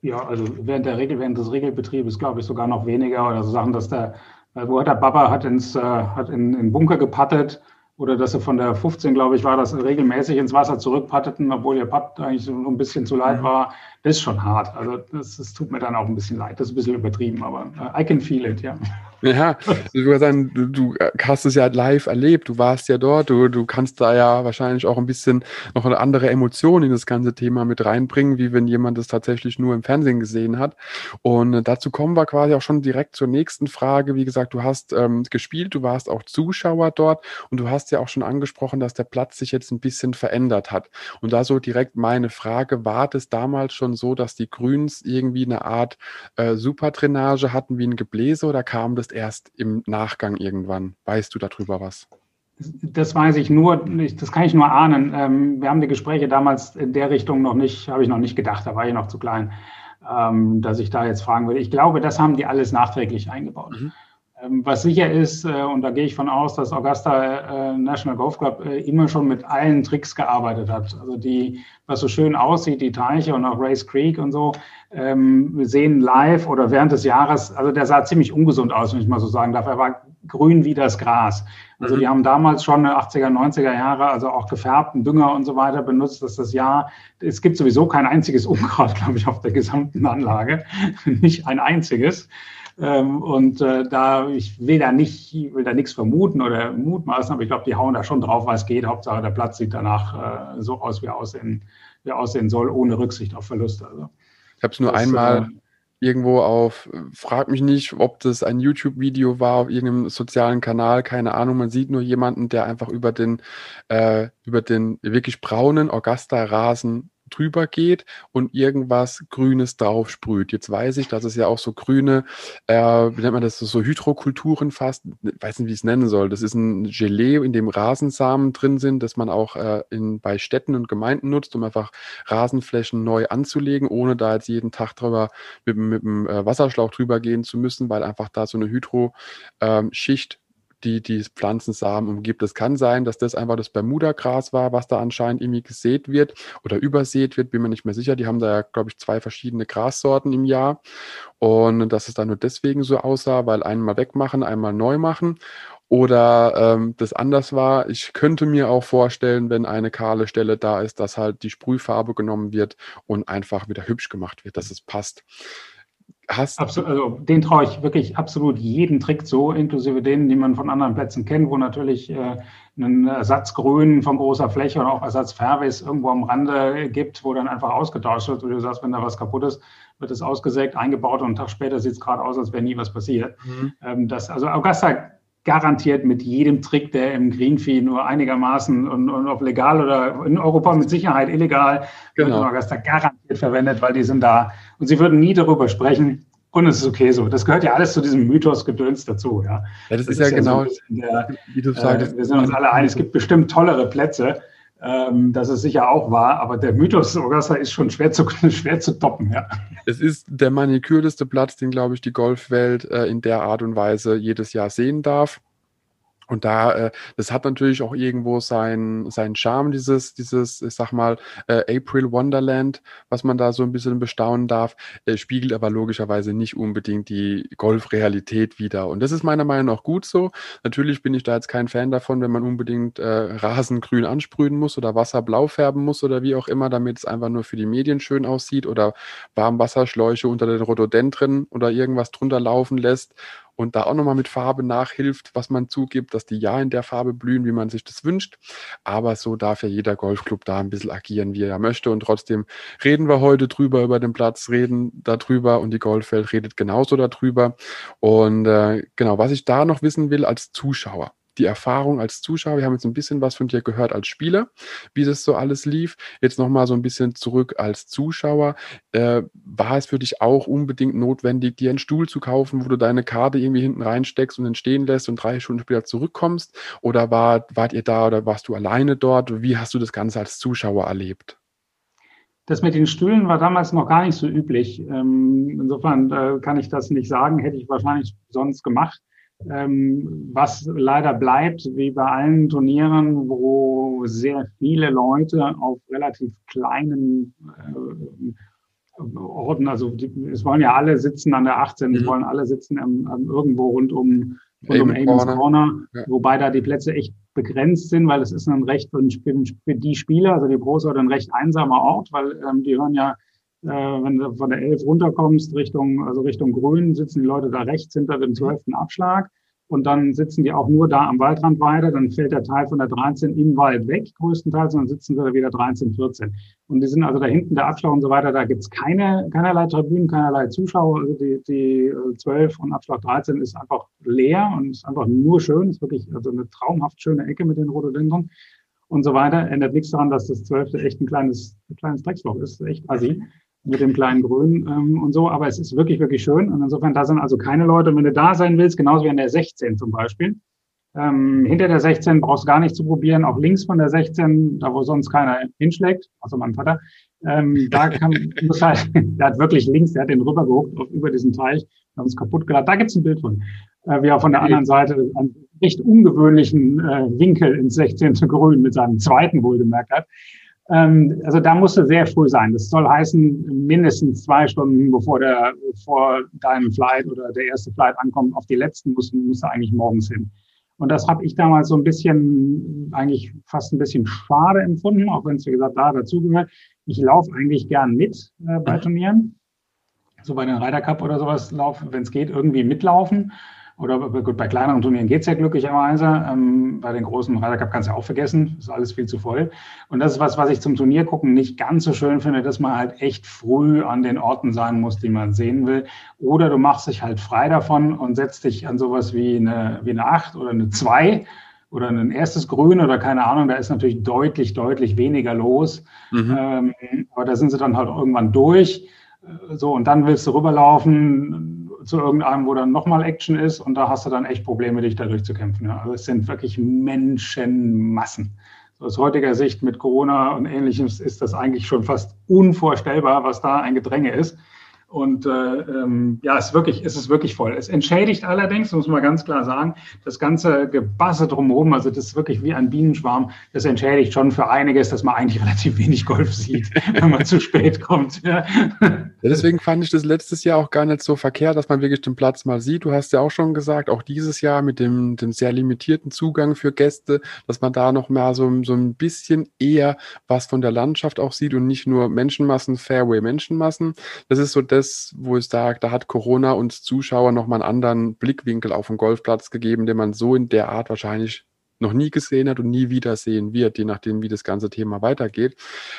Speaker 2: Ja, also während der Regel, während des Regelbetriebes glaube ich sogar noch weniger oder so Sachen, dass der, wo hat der Baba hat ins, äh, hat in, in Bunker gepattet oder dass er von der 15, glaube ich, war, dass sie regelmäßig ins Wasser zurückpatteten, obwohl ihr Putt eigentlich so ein bisschen zu leid war. Das ist schon hart. Also das, das tut mir dann auch ein bisschen leid. Das ist ein bisschen übertrieben, aber uh, I can feel it, ja.
Speaker 1: Ja, ich würde sagen, du, du, hast es ja live erlebt, du warst ja dort, du, du kannst da ja wahrscheinlich auch ein bisschen noch eine andere Emotion in das ganze Thema mit reinbringen, wie wenn jemand das tatsächlich nur im Fernsehen gesehen hat. Und dazu kommen wir quasi auch schon direkt zur nächsten Frage. Wie gesagt, du hast ähm, gespielt, du warst auch Zuschauer dort und du hast ja auch schon angesprochen, dass der Platz sich jetzt ein bisschen verändert hat. Und da so direkt meine Frage, war das damals schon so, dass die Grüns irgendwie eine Art äh, Superdrainage hatten wie ein Gebläse oder kam das erst im Nachgang irgendwann? Weißt du darüber was?
Speaker 2: Das weiß ich nur, das kann ich nur ahnen. Ähm, wir haben die Gespräche damals in der Richtung noch nicht, habe ich noch nicht gedacht, da war ich noch zu klein, ähm, dass ich da jetzt fragen würde. Ich glaube, das haben die alles nachträglich eingebaut. Mhm. Ähm, was sicher ist, äh, und da gehe ich von aus, dass Augusta äh, National Golf Club äh, immer schon mit allen Tricks gearbeitet hat. Also die, was so schön aussieht, die Teiche und auch Race Creek und so, ähm, sehen live oder während des Jahres, also der sah ziemlich ungesund aus, wenn ich mal so sagen darf. Er war grün wie das Gras. Also mhm. die haben damals schon 80er, 90er Jahre, also auch gefärbten Dünger und so weiter benutzt, dass das Jahr, es gibt sowieso kein einziges Unkraut, glaube ich, auf der gesamten Anlage. Nicht ein einziges. Ähm, und äh, da, ich will da nicht, will da nichts vermuten oder mutmaßen, aber ich glaube, die hauen da schon drauf, was geht. Hauptsache der Platz sieht danach äh, so aus, wie aussehen, wie aussehen soll, ohne Rücksicht auf Verluste. Also,
Speaker 1: ich habe es nur das, einmal äh, irgendwo auf, frag mich nicht, ob das ein YouTube-Video war, auf irgendeinem sozialen Kanal, keine Ahnung. Man sieht nur jemanden, der einfach über den, äh, über den wirklich braunen Augusta-Rasen drüber geht und irgendwas Grünes drauf sprüht. Jetzt weiß ich, dass es ja auch so grüne, äh, wie nennt man das, so Hydrokulturen fast, weiß nicht, wie ich es nennen soll. Das ist ein Gelee, in dem Rasensamen drin sind, das man auch äh, in, bei Städten und Gemeinden nutzt, um einfach Rasenflächen neu anzulegen, ohne da jetzt jeden Tag drüber mit, mit dem äh, Wasserschlauch drüber gehen zu müssen, weil einfach da so eine Hydroschicht ähm, die die Pflanzensamen umgibt. Es kann sein, dass das einfach das Bermuda-Gras war, was da anscheinend irgendwie gesät wird oder übersät wird, bin mir nicht mehr sicher. Die haben da ja, glaube ich, zwei verschiedene Grassorten im Jahr. Und dass es da nur deswegen so aussah, weil einmal wegmachen, einmal neu machen. Oder ähm, das anders war. Ich könnte mir auch vorstellen, wenn eine kahle Stelle da ist, dass halt die Sprühfarbe genommen wird und einfach wieder hübsch gemacht wird, dass es passt
Speaker 2: hast. Absolut, also den traue ich wirklich absolut jeden Trick so, inklusive denen, die man von anderen Plätzen kennt, wo natürlich äh, einen Ersatzgrün von großer Fläche und auch Ersatzfairways irgendwo am Rande gibt, wo dann einfach ausgetauscht wird. Und du sagst, wenn da was kaputt ist, wird es ausgesägt, eingebaut und einen Tag später sieht es gerade aus, als wäre nie was passiert. Mhm. Ähm, das, also Augusta garantiert mit jedem Trick, der im Greenfee nur einigermaßen und, und ob legal oder in Europa mit Sicherheit illegal, genau. wird Augusta garantiert verwendet, weil die sind da und sie würden nie darüber sprechen. Und es ist okay so. Das gehört ja alles zu diesem Mythos-Gedöns dazu. Ja,
Speaker 1: ja das, das, ist ja, ja genau, so
Speaker 2: der, wie du sagst. Äh, wir sind uns alle einig, es gibt bestimmt tollere Plätze. Ähm, das ist sicher auch wahr, aber der Mythos Augusta ist schon schwer zu, schwer zu toppen. Ja.
Speaker 1: Es ist der manikürteste Platz, den, glaube ich, die Golfwelt äh, in der Art und Weise jedes Jahr sehen darf. Und da, äh, das hat natürlich auch irgendwo seinen seinen Charme, dieses, dieses, ich sag mal, äh, April Wonderland, was man da so ein bisschen bestaunen darf, äh, spiegelt aber logischerweise nicht unbedingt die Golfrealität wider. Und das ist meiner Meinung nach gut so. Natürlich bin ich da jetzt kein Fan davon, wenn man unbedingt äh, Rasengrün ansprühen muss oder Wasser blau färben muss oder wie auch immer, damit es einfach nur für die Medien schön aussieht oder Warmwasserschläuche unter den Rhododendren oder irgendwas drunter laufen lässt und da auch nochmal mit Farbe nachhilft, was man zugibt, dass die ja in der Farbe blühen, wie man sich das wünscht. Aber so darf ja jeder Golfclub da ein bisschen agieren, wie er möchte. Und trotzdem reden wir heute drüber über den Platz, reden darüber und die Golfwelt redet genauso darüber. Und äh, genau, was ich da noch wissen will als Zuschauer die Erfahrung als Zuschauer. Wir haben jetzt ein bisschen was von dir gehört als Spieler, wie das so alles lief. Jetzt nochmal so ein bisschen zurück als Zuschauer. Äh, war es für dich auch unbedingt notwendig, dir einen Stuhl zu kaufen, wo du deine Karte irgendwie hinten reinsteckst und dann stehen lässt und drei Stunden später zurückkommst? Oder war, wart ihr da oder warst du alleine dort? Wie hast du das Ganze als Zuschauer erlebt?
Speaker 2: Das mit den Stühlen war damals noch gar nicht so üblich. Ähm, insofern äh, kann ich das nicht sagen, hätte ich wahrscheinlich sonst gemacht. Ähm, was leider bleibt, wie bei allen Turnieren, wo sehr viele Leute auf relativ kleinen äh, Orten, also die, es wollen ja alle sitzen an der 18, mhm. es wollen alle sitzen am, am irgendwo rund um, rund um Amons Corner, Corner ja. wobei da die Plätze echt begrenzt sind, weil es ist ein recht für, für die Spieler, also die Pros, ein recht einsamer Ort, weil ähm, die hören ja äh, wenn du von der 11 runterkommst, Richtung, also Richtung Grün, sitzen die Leute da rechts hinter dem 12. Abschlag. Und dann sitzen die auch nur da am Waldrand weiter. Dann fällt der Teil von der 13 im Wald weg, größtenteils, und dann sitzen sie da wieder 13, 14. Und die sind also da hinten, der Abschlag und so weiter, da gibt's keine, keinerlei Tribünen, keinerlei Zuschauer. Also die, die 12 äh, und Abschlag 13 ist einfach leer und ist einfach nur schön. Ist wirklich also eine traumhaft schöne Ecke mit den Rhododendron und so weiter. Ändert nichts daran, dass das 12. echt ein kleines, ein kleines Drecksloch ist. Echt assi mit dem kleinen Grün ähm, und so. Aber es ist wirklich, wirklich schön. Und insofern, da sind also keine Leute. Und wenn du da sein willst, genauso wie an der 16 zum Beispiel, ähm, hinter der 16 brauchst du gar nicht zu probieren. Auch links von der 16, da wo sonst keiner hinschlägt, also mein Vater, ähm, da kann, muss halt, der hat wirklich links, der hat den rübergehuckt auf, über diesen Teich, haben es kaputt geladen. Da gibt's ein Bild von, äh, wie er von der anderen Seite einen recht ungewöhnlichen äh, Winkel ins 16. Grün mit seinem zweiten wohlgemerkt hat. Ähm, also da musst du sehr früh sein. Das soll heißen, mindestens zwei Stunden bevor der, vor deinem Flight oder der erste Flight ankommt, auf die letzten musst, musst du eigentlich morgens hin. Und das habe ich damals so ein bisschen, eigentlich fast ein bisschen schade empfunden, auch wenn es, wie gesagt, da dazugehört. Ich laufe eigentlich gern mit äh, bei Turnieren. So bei den Ryder Cup oder sowas laufen, wenn es geht, irgendwie mitlaufen. Oder gut, bei kleineren Turnieren geht's ja glücklicherweise. Ähm, bei den großen Ryder Cup kannst du ja auch vergessen, ist alles viel zu voll. Und das ist was, was ich zum Turnier gucken nicht ganz so schön finde, dass man halt echt früh an den Orten sein muss, die man sehen will. Oder du machst dich halt frei davon und setzt dich an sowas wie eine, wie eine 8 oder eine 2 oder ein erstes Grün oder keine Ahnung, da ist natürlich deutlich, deutlich weniger los. Mhm. Ähm, aber da sind sie dann halt irgendwann durch. So, und dann willst du rüberlaufen, zu irgendeinem, wo dann nochmal Action ist und da hast du dann echt Probleme, dich da durchzukämpfen. Ja. Also es sind wirklich Menschenmassen. Aus heutiger Sicht mit Corona und ähnlichem ist das eigentlich schon fast unvorstellbar, was da ein Gedränge ist. Und äh, ähm, ja, es ist, wirklich, es ist wirklich voll. Es entschädigt allerdings, muss man ganz klar sagen, das ganze Gebasse drumherum, also das ist wirklich wie ein Bienenschwarm, das entschädigt schon für einiges, dass man eigentlich relativ wenig Golf sieht, wenn man zu spät kommt. Ja.
Speaker 1: ja. deswegen fand ich das letztes Jahr auch gar nicht so verkehrt, dass man wirklich den Platz mal sieht. Du hast ja auch schon gesagt, auch dieses Jahr mit dem, dem sehr limitierten Zugang für Gäste, dass man da noch mal so, so ein bisschen eher was von der Landschaft auch sieht und nicht nur Menschenmassen, Fairway Menschenmassen. Das ist so das, das, wo ich sage, da hat Corona uns Zuschauer nochmal einen anderen Blickwinkel auf den Golfplatz gegeben, den man so in der Art wahrscheinlich noch nie gesehen hat und nie wieder sehen wird, je nachdem, wie das ganze Thema weitergeht.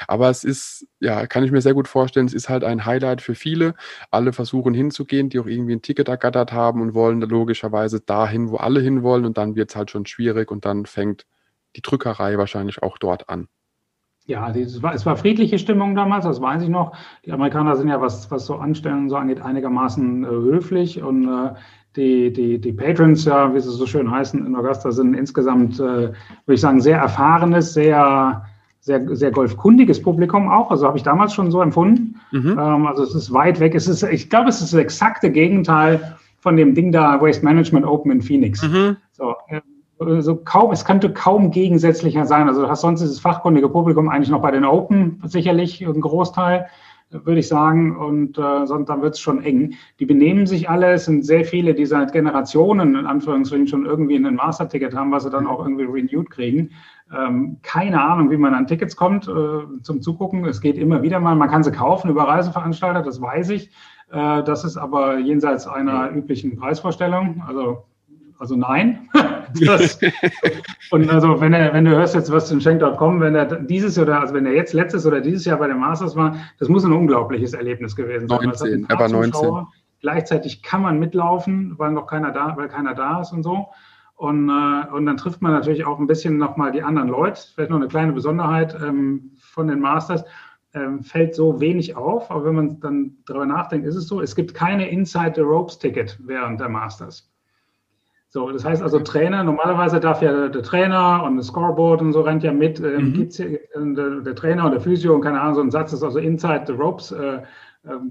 Speaker 1: Aber es ist, ja, kann ich mir sehr gut vorstellen, es ist halt ein Highlight für viele. Alle versuchen hinzugehen, die auch irgendwie ein Ticket ergattert haben und wollen logischerweise dahin, wo alle hinwollen und dann wird es halt schon schwierig und dann fängt die Drückerei wahrscheinlich auch dort an.
Speaker 2: Ja, es war, es war friedliche Stimmung damals, das weiß ich noch. Die Amerikaner sind ja, was, was so Anstellen und so angeht, einigermaßen äh, höflich und äh, die, die, die Patrons, ja, wie sie so schön heißen, in Augusta sind insgesamt, äh, würde ich sagen, sehr erfahrenes, sehr, sehr, sehr golfkundiges Publikum auch. Also habe ich damals schon so empfunden. Mhm. Ähm, also es ist weit weg. Es ist, ich glaube, es ist das exakte Gegenteil von dem Ding da Waste Management Open in Phoenix. Mhm. So, äh, so kaum, es könnte kaum gegensätzlicher sein. Also du hast sonst dieses fachkundige Publikum eigentlich noch bei den Open sicherlich ein Großteil, würde ich sagen. Und äh, sonst dann wird es schon eng. Die benehmen sich alle. Es sind sehr viele, die seit Generationen in Anführungsstrichen schon irgendwie ein Master-Ticket haben, was sie dann auch irgendwie renewed kriegen. Ähm, keine Ahnung, wie man an Tickets kommt äh, zum Zugucken. Es geht immer wieder mal. Man kann sie kaufen über Reiseveranstalter, das weiß ich. Äh, das ist aber jenseits einer üblichen Preisvorstellung. Also also nein. Das, und also wenn er, wenn du hörst jetzt was in Schenk.com, wenn er dieses oder also wenn er jetzt letztes oder dieses Jahr bei den Masters war, das muss ein unglaubliches Erlebnis gewesen
Speaker 1: sein. 19, er war 19.
Speaker 2: Gleichzeitig kann man mitlaufen, weil noch keiner da, weil keiner da ist und so. Und, äh, und dann trifft man natürlich auch ein bisschen nochmal die anderen Leute. Vielleicht noch eine kleine Besonderheit ähm, von den Masters. Ähm, fällt so wenig auf, aber wenn man dann darüber nachdenkt, ist es so, es gibt keine Inside the Ropes Ticket während der Masters. So, das heißt also Trainer, normalerweise darf ja der Trainer und das Scoreboard und so rennt ja mit, ähm, mhm. gibt's, äh, der, der, Trainer und der Physio und keine Ahnung, so ein Satz ist also Inside the Ropes, äh, äh,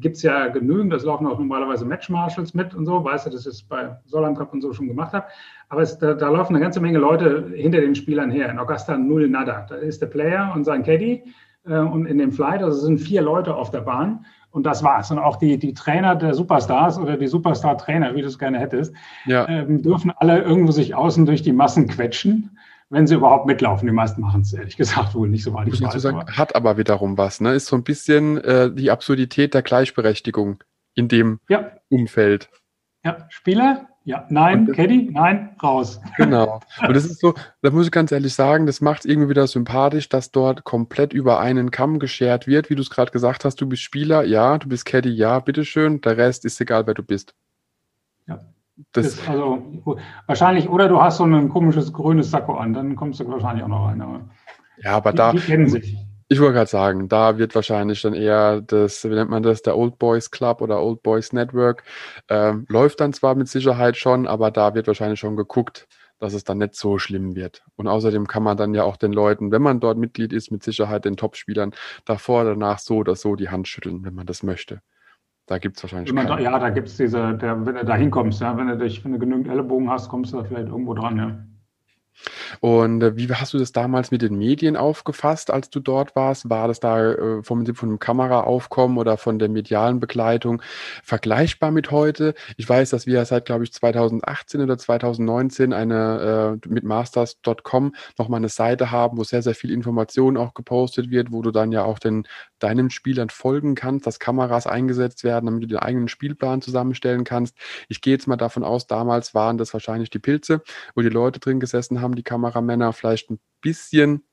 Speaker 2: gibt es ja genügend, das laufen auch normalerweise Match Marshals mit und so, weißt du, das bei Solheim Cup und so schon gemacht habe, aber es, da, da, laufen eine ganze Menge Leute hinter den Spielern her, in Augusta null nada, da ist der Player und sein Caddy äh, und in dem Flight, also sind vier Leute auf der Bahn und das war's. Und auch die, die Trainer der Superstars oder die Superstar-Trainer, wie du es gerne hättest, ja. ähm, dürfen alle irgendwo sich außen durch die Massen quetschen, wenn sie überhaupt mitlaufen. Die meisten machen es ehrlich gesagt wohl nicht, soweit ich, ich weiß.
Speaker 1: Sagen, aber. Hat aber wiederum was. Ne? Ist so ein bisschen äh, die Absurdität der Gleichberechtigung in dem ja. Umfeld.
Speaker 2: Ja, Spieler ja, nein, Caddy, nein, raus.
Speaker 1: Genau. Und das ist so, da muss ich ganz ehrlich sagen, das macht es irgendwie wieder sympathisch, dass dort komplett über einen Kamm geschert wird, wie du es gerade gesagt hast, du bist Spieler, ja, du bist Caddy, ja, bitteschön, der Rest ist egal, wer du bist.
Speaker 2: Ja. Das also wahrscheinlich, oder du hast so ein komisches grünes Sakko an, dann kommst du wahrscheinlich auch noch rein. Aber
Speaker 1: ja, aber die, da. Die kennen sich. Ich wollte gerade sagen, da wird wahrscheinlich dann eher das, wie nennt man das, der Old Boys Club oder Old Boys Network. Ähm, läuft dann zwar mit Sicherheit schon, aber da wird wahrscheinlich schon geguckt, dass es dann nicht so schlimm wird. Und außerdem kann man dann ja auch den Leuten, wenn man dort Mitglied ist, mit Sicherheit den Top-Spielern davor oder danach so oder so die Hand schütteln, wenn man das möchte. Da gibt es wahrscheinlich.
Speaker 2: Da, ja, da gibt es diese, der, wenn du da hinkommst, ja, wenn du dich, wenn du genügend Ellenbogen hast, kommst du da vielleicht irgendwo dran, ja.
Speaker 1: Und äh, wie hast du das damals mit den Medien aufgefasst, als du dort warst? War das da äh, vom von dem Kameraaufkommen oder von der medialen Begleitung vergleichbar mit heute? Ich weiß, dass wir seit, glaube ich, 2018 oder 2019 eine äh, mit masters.com nochmal eine Seite haben, wo sehr, sehr viel Information auch gepostet wird, wo du dann ja auch den, deinen Spielern folgen kannst, dass Kameras eingesetzt werden, damit du den eigenen Spielplan zusammenstellen kannst. Ich gehe jetzt mal davon aus, damals waren das wahrscheinlich die Pilze, wo die Leute drin gesessen haben, die Kameramänner vielleicht ein bisschen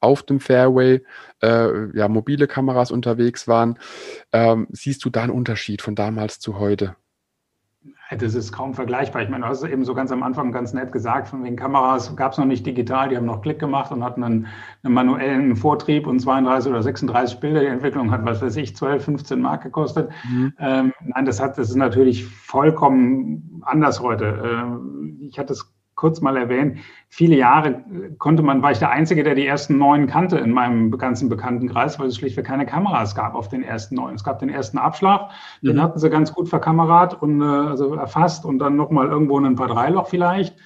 Speaker 1: auf dem Fairway äh, ja, mobile Kameras unterwegs waren. Ähm, siehst du da einen Unterschied von damals zu heute?
Speaker 2: Das ist kaum vergleichbar. Ich meine, du hast es eben so ganz am Anfang ganz nett gesagt, von den Kameras gab es noch nicht digital, die haben noch Klick gemacht und hatten einen, einen, manuellen Vortrieb und 32 oder 36 Bilder. Die Entwicklung hat, was weiß ich, 12, 15 Mark gekostet. Mhm. Ähm, nein, das hat, das ist natürlich vollkommen anders heute. Ähm, ich hatte es kurz mal erwähnen, viele Jahre konnte man, war ich der Einzige, der die ersten neun kannte in meinem ganzen Bekanntenkreis, weil es schlichtweg keine Kameras gab auf den ersten neun. Es gab den ersten Abschlag, mhm. den hatten sie ganz gut verkamerat und äh, also erfasst und dann nochmal irgendwo ein paar Dreiloch vielleicht.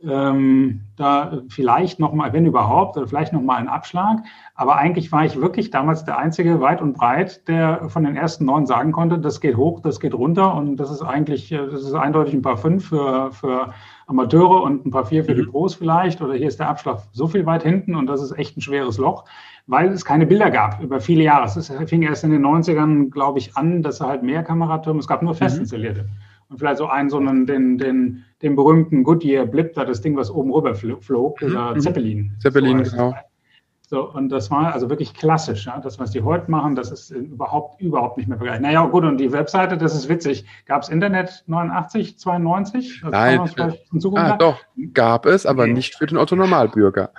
Speaker 2: Ähm, da vielleicht nochmal, wenn überhaupt, oder vielleicht nochmal ein Abschlag. Aber eigentlich war ich wirklich damals der Einzige weit und breit, der von den ersten neun sagen konnte, das geht hoch, das geht runter und das ist eigentlich, äh, das ist eindeutig ein paar fünf für, für Amateure und ein paar vier für die mhm. Pros vielleicht. Oder hier ist der Abschlag so viel weit hinten und das ist echt ein schweres Loch, weil es keine Bilder gab über viele Jahre. Es fing erst in den 90ern, glaube ich, an, dass halt mehr Kameratürme, es gab nur fest installierte. Mhm. Und vielleicht so einen, so einen, den, den, den berühmten Goodyear Blip, da das Ding, was oben rüber flog, dieser mhm. Zeppelin.
Speaker 1: Zeppelin, so genau.
Speaker 2: So, und das war also wirklich klassisch. Ja? Das, was die heute machen, das ist überhaupt, überhaupt nicht mehr vergleichbar. Naja, gut, und die Webseite, das ist witzig. Gab es Internet 89, 92?
Speaker 1: Nein, ah, doch, gab es, aber okay. nicht für den Otto Normalbürger.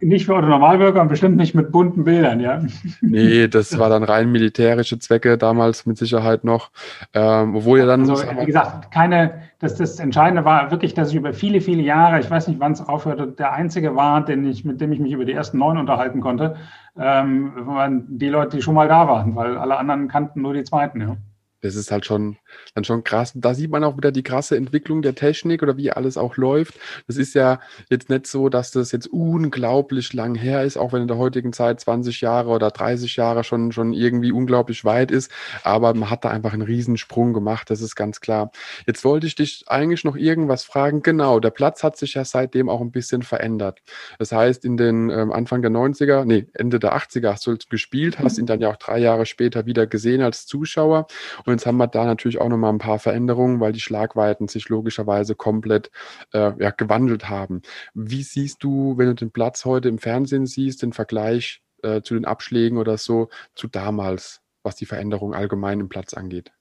Speaker 2: Nicht für Otto Normalbürger und bestimmt nicht mit bunten Bildern, ja.
Speaker 1: Nee, das war dann rein militärische Zwecke damals mit Sicherheit noch. Ähm, obwohl ja dann.
Speaker 2: Also, wie gesagt, keine, das, das Entscheidende war wirklich, dass ich über viele, viele Jahre, ich weiß nicht, wann es aufhörte, der Einzige war, den ich, mit dem ich mich über die ersten neun unterhalten konnte. Ähm, die Leute, die schon mal da waren, weil alle anderen kannten nur die zweiten, ja
Speaker 1: das ist halt schon dann schon krass. Da sieht man auch wieder die krasse Entwicklung der Technik oder wie alles auch läuft. Das ist ja jetzt nicht so, dass das jetzt unglaublich lang her ist, auch wenn in der heutigen Zeit 20 Jahre oder 30 Jahre schon, schon irgendwie unglaublich weit ist. Aber man hat da einfach einen Riesensprung gemacht, das ist ganz klar. Jetzt wollte ich dich eigentlich noch irgendwas fragen. Genau, der Platz hat sich ja seitdem auch ein bisschen verändert. Das heißt, in den ähm, Anfang der 90er, nee, Ende der 80er hast du gespielt, hast ihn dann ja auch drei Jahre später wieder gesehen als Zuschauer. Und jetzt haben wir da natürlich auch nochmal ein paar Veränderungen, weil die Schlagweiten sich logischerweise komplett äh, ja, gewandelt haben. Wie siehst du, wenn du den Platz heute im Fernsehen siehst, den Vergleich äh, zu den Abschlägen oder so zu damals, was die Veränderung allgemein im Platz angeht?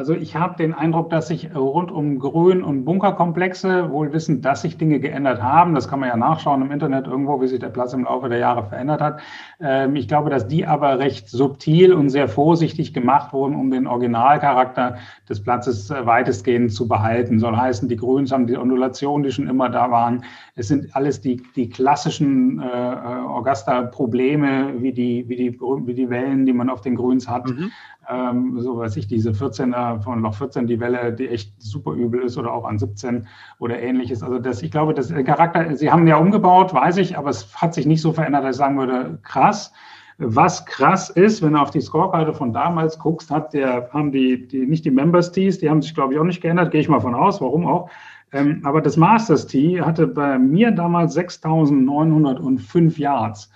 Speaker 2: Also ich habe den Eindruck, dass sich rund um Grün- und Bunkerkomplexe wohl wissen, dass sich Dinge geändert haben. Das kann man ja nachschauen im Internet irgendwo, wie sich der Platz im Laufe der Jahre verändert hat. Ähm, ich glaube, dass die aber recht subtil und sehr vorsichtig gemacht wurden, um den Originalcharakter des Platzes äh, weitestgehend zu behalten. Soll heißen, die Grüns haben die Ondulationen, die schon immer da waren. Es sind alles die, die klassischen äh, äh Orgasta-Probleme, wie die, wie, die, wie die Wellen, die man auf den Grüns hat. Mhm ähm, so weiß ich, diese 14er von Loch 14, die Welle, die echt super übel ist oder auch an 17 oder ähnliches. Also das, ich glaube, das Charakter, sie haben ja umgebaut, weiß ich, aber es hat sich nicht so verändert, dass ich sagen würde, krass. Was krass ist, wenn du auf die Scorekarte von damals guckst, hat der, haben die, die nicht die Members Tees, die haben sich, glaube ich, auch nicht geändert, gehe ich mal von aus, warum auch. Ähm, aber das Masters Tee hatte bei mir damals 6.905 Yards.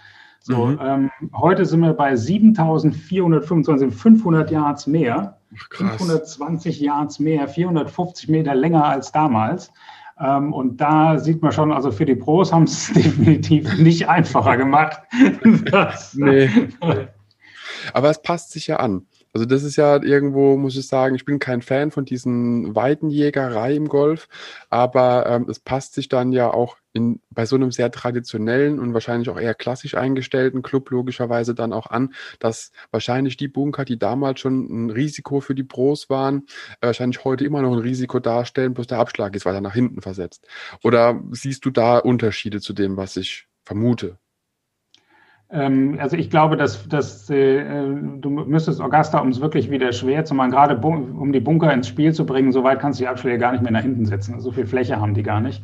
Speaker 2: So, mhm. ähm, heute sind wir bei 7425, 500 Yards mehr, Ach, 520 Yards mehr, 450 Meter länger als damals. Ähm, und da sieht man schon, also für die Pros haben es definitiv nicht einfacher gemacht.
Speaker 1: das, nee. Aber es passt sich ja an. Also das ist ja irgendwo, muss ich sagen, ich bin kein Fan von diesen Weitenjägerei im Golf, aber ähm, es passt sich dann ja auch in, bei so einem sehr traditionellen und wahrscheinlich auch eher klassisch eingestellten Club logischerweise dann auch an, dass wahrscheinlich die Bunker, die damals schon ein Risiko für die Pros waren, äh, wahrscheinlich heute immer noch ein Risiko darstellen, bloß der Abschlag ist weiter nach hinten versetzt. Oder siehst du da Unterschiede zu dem, was ich vermute?
Speaker 2: Ähm, also ich glaube, dass, dass äh, du müsstest Augusta, um es wirklich wieder schwer zu machen, gerade um die Bunker ins Spiel zu bringen, so weit kannst du die Abschläge gar nicht mehr nach hinten setzen. So viel Fläche haben die gar nicht.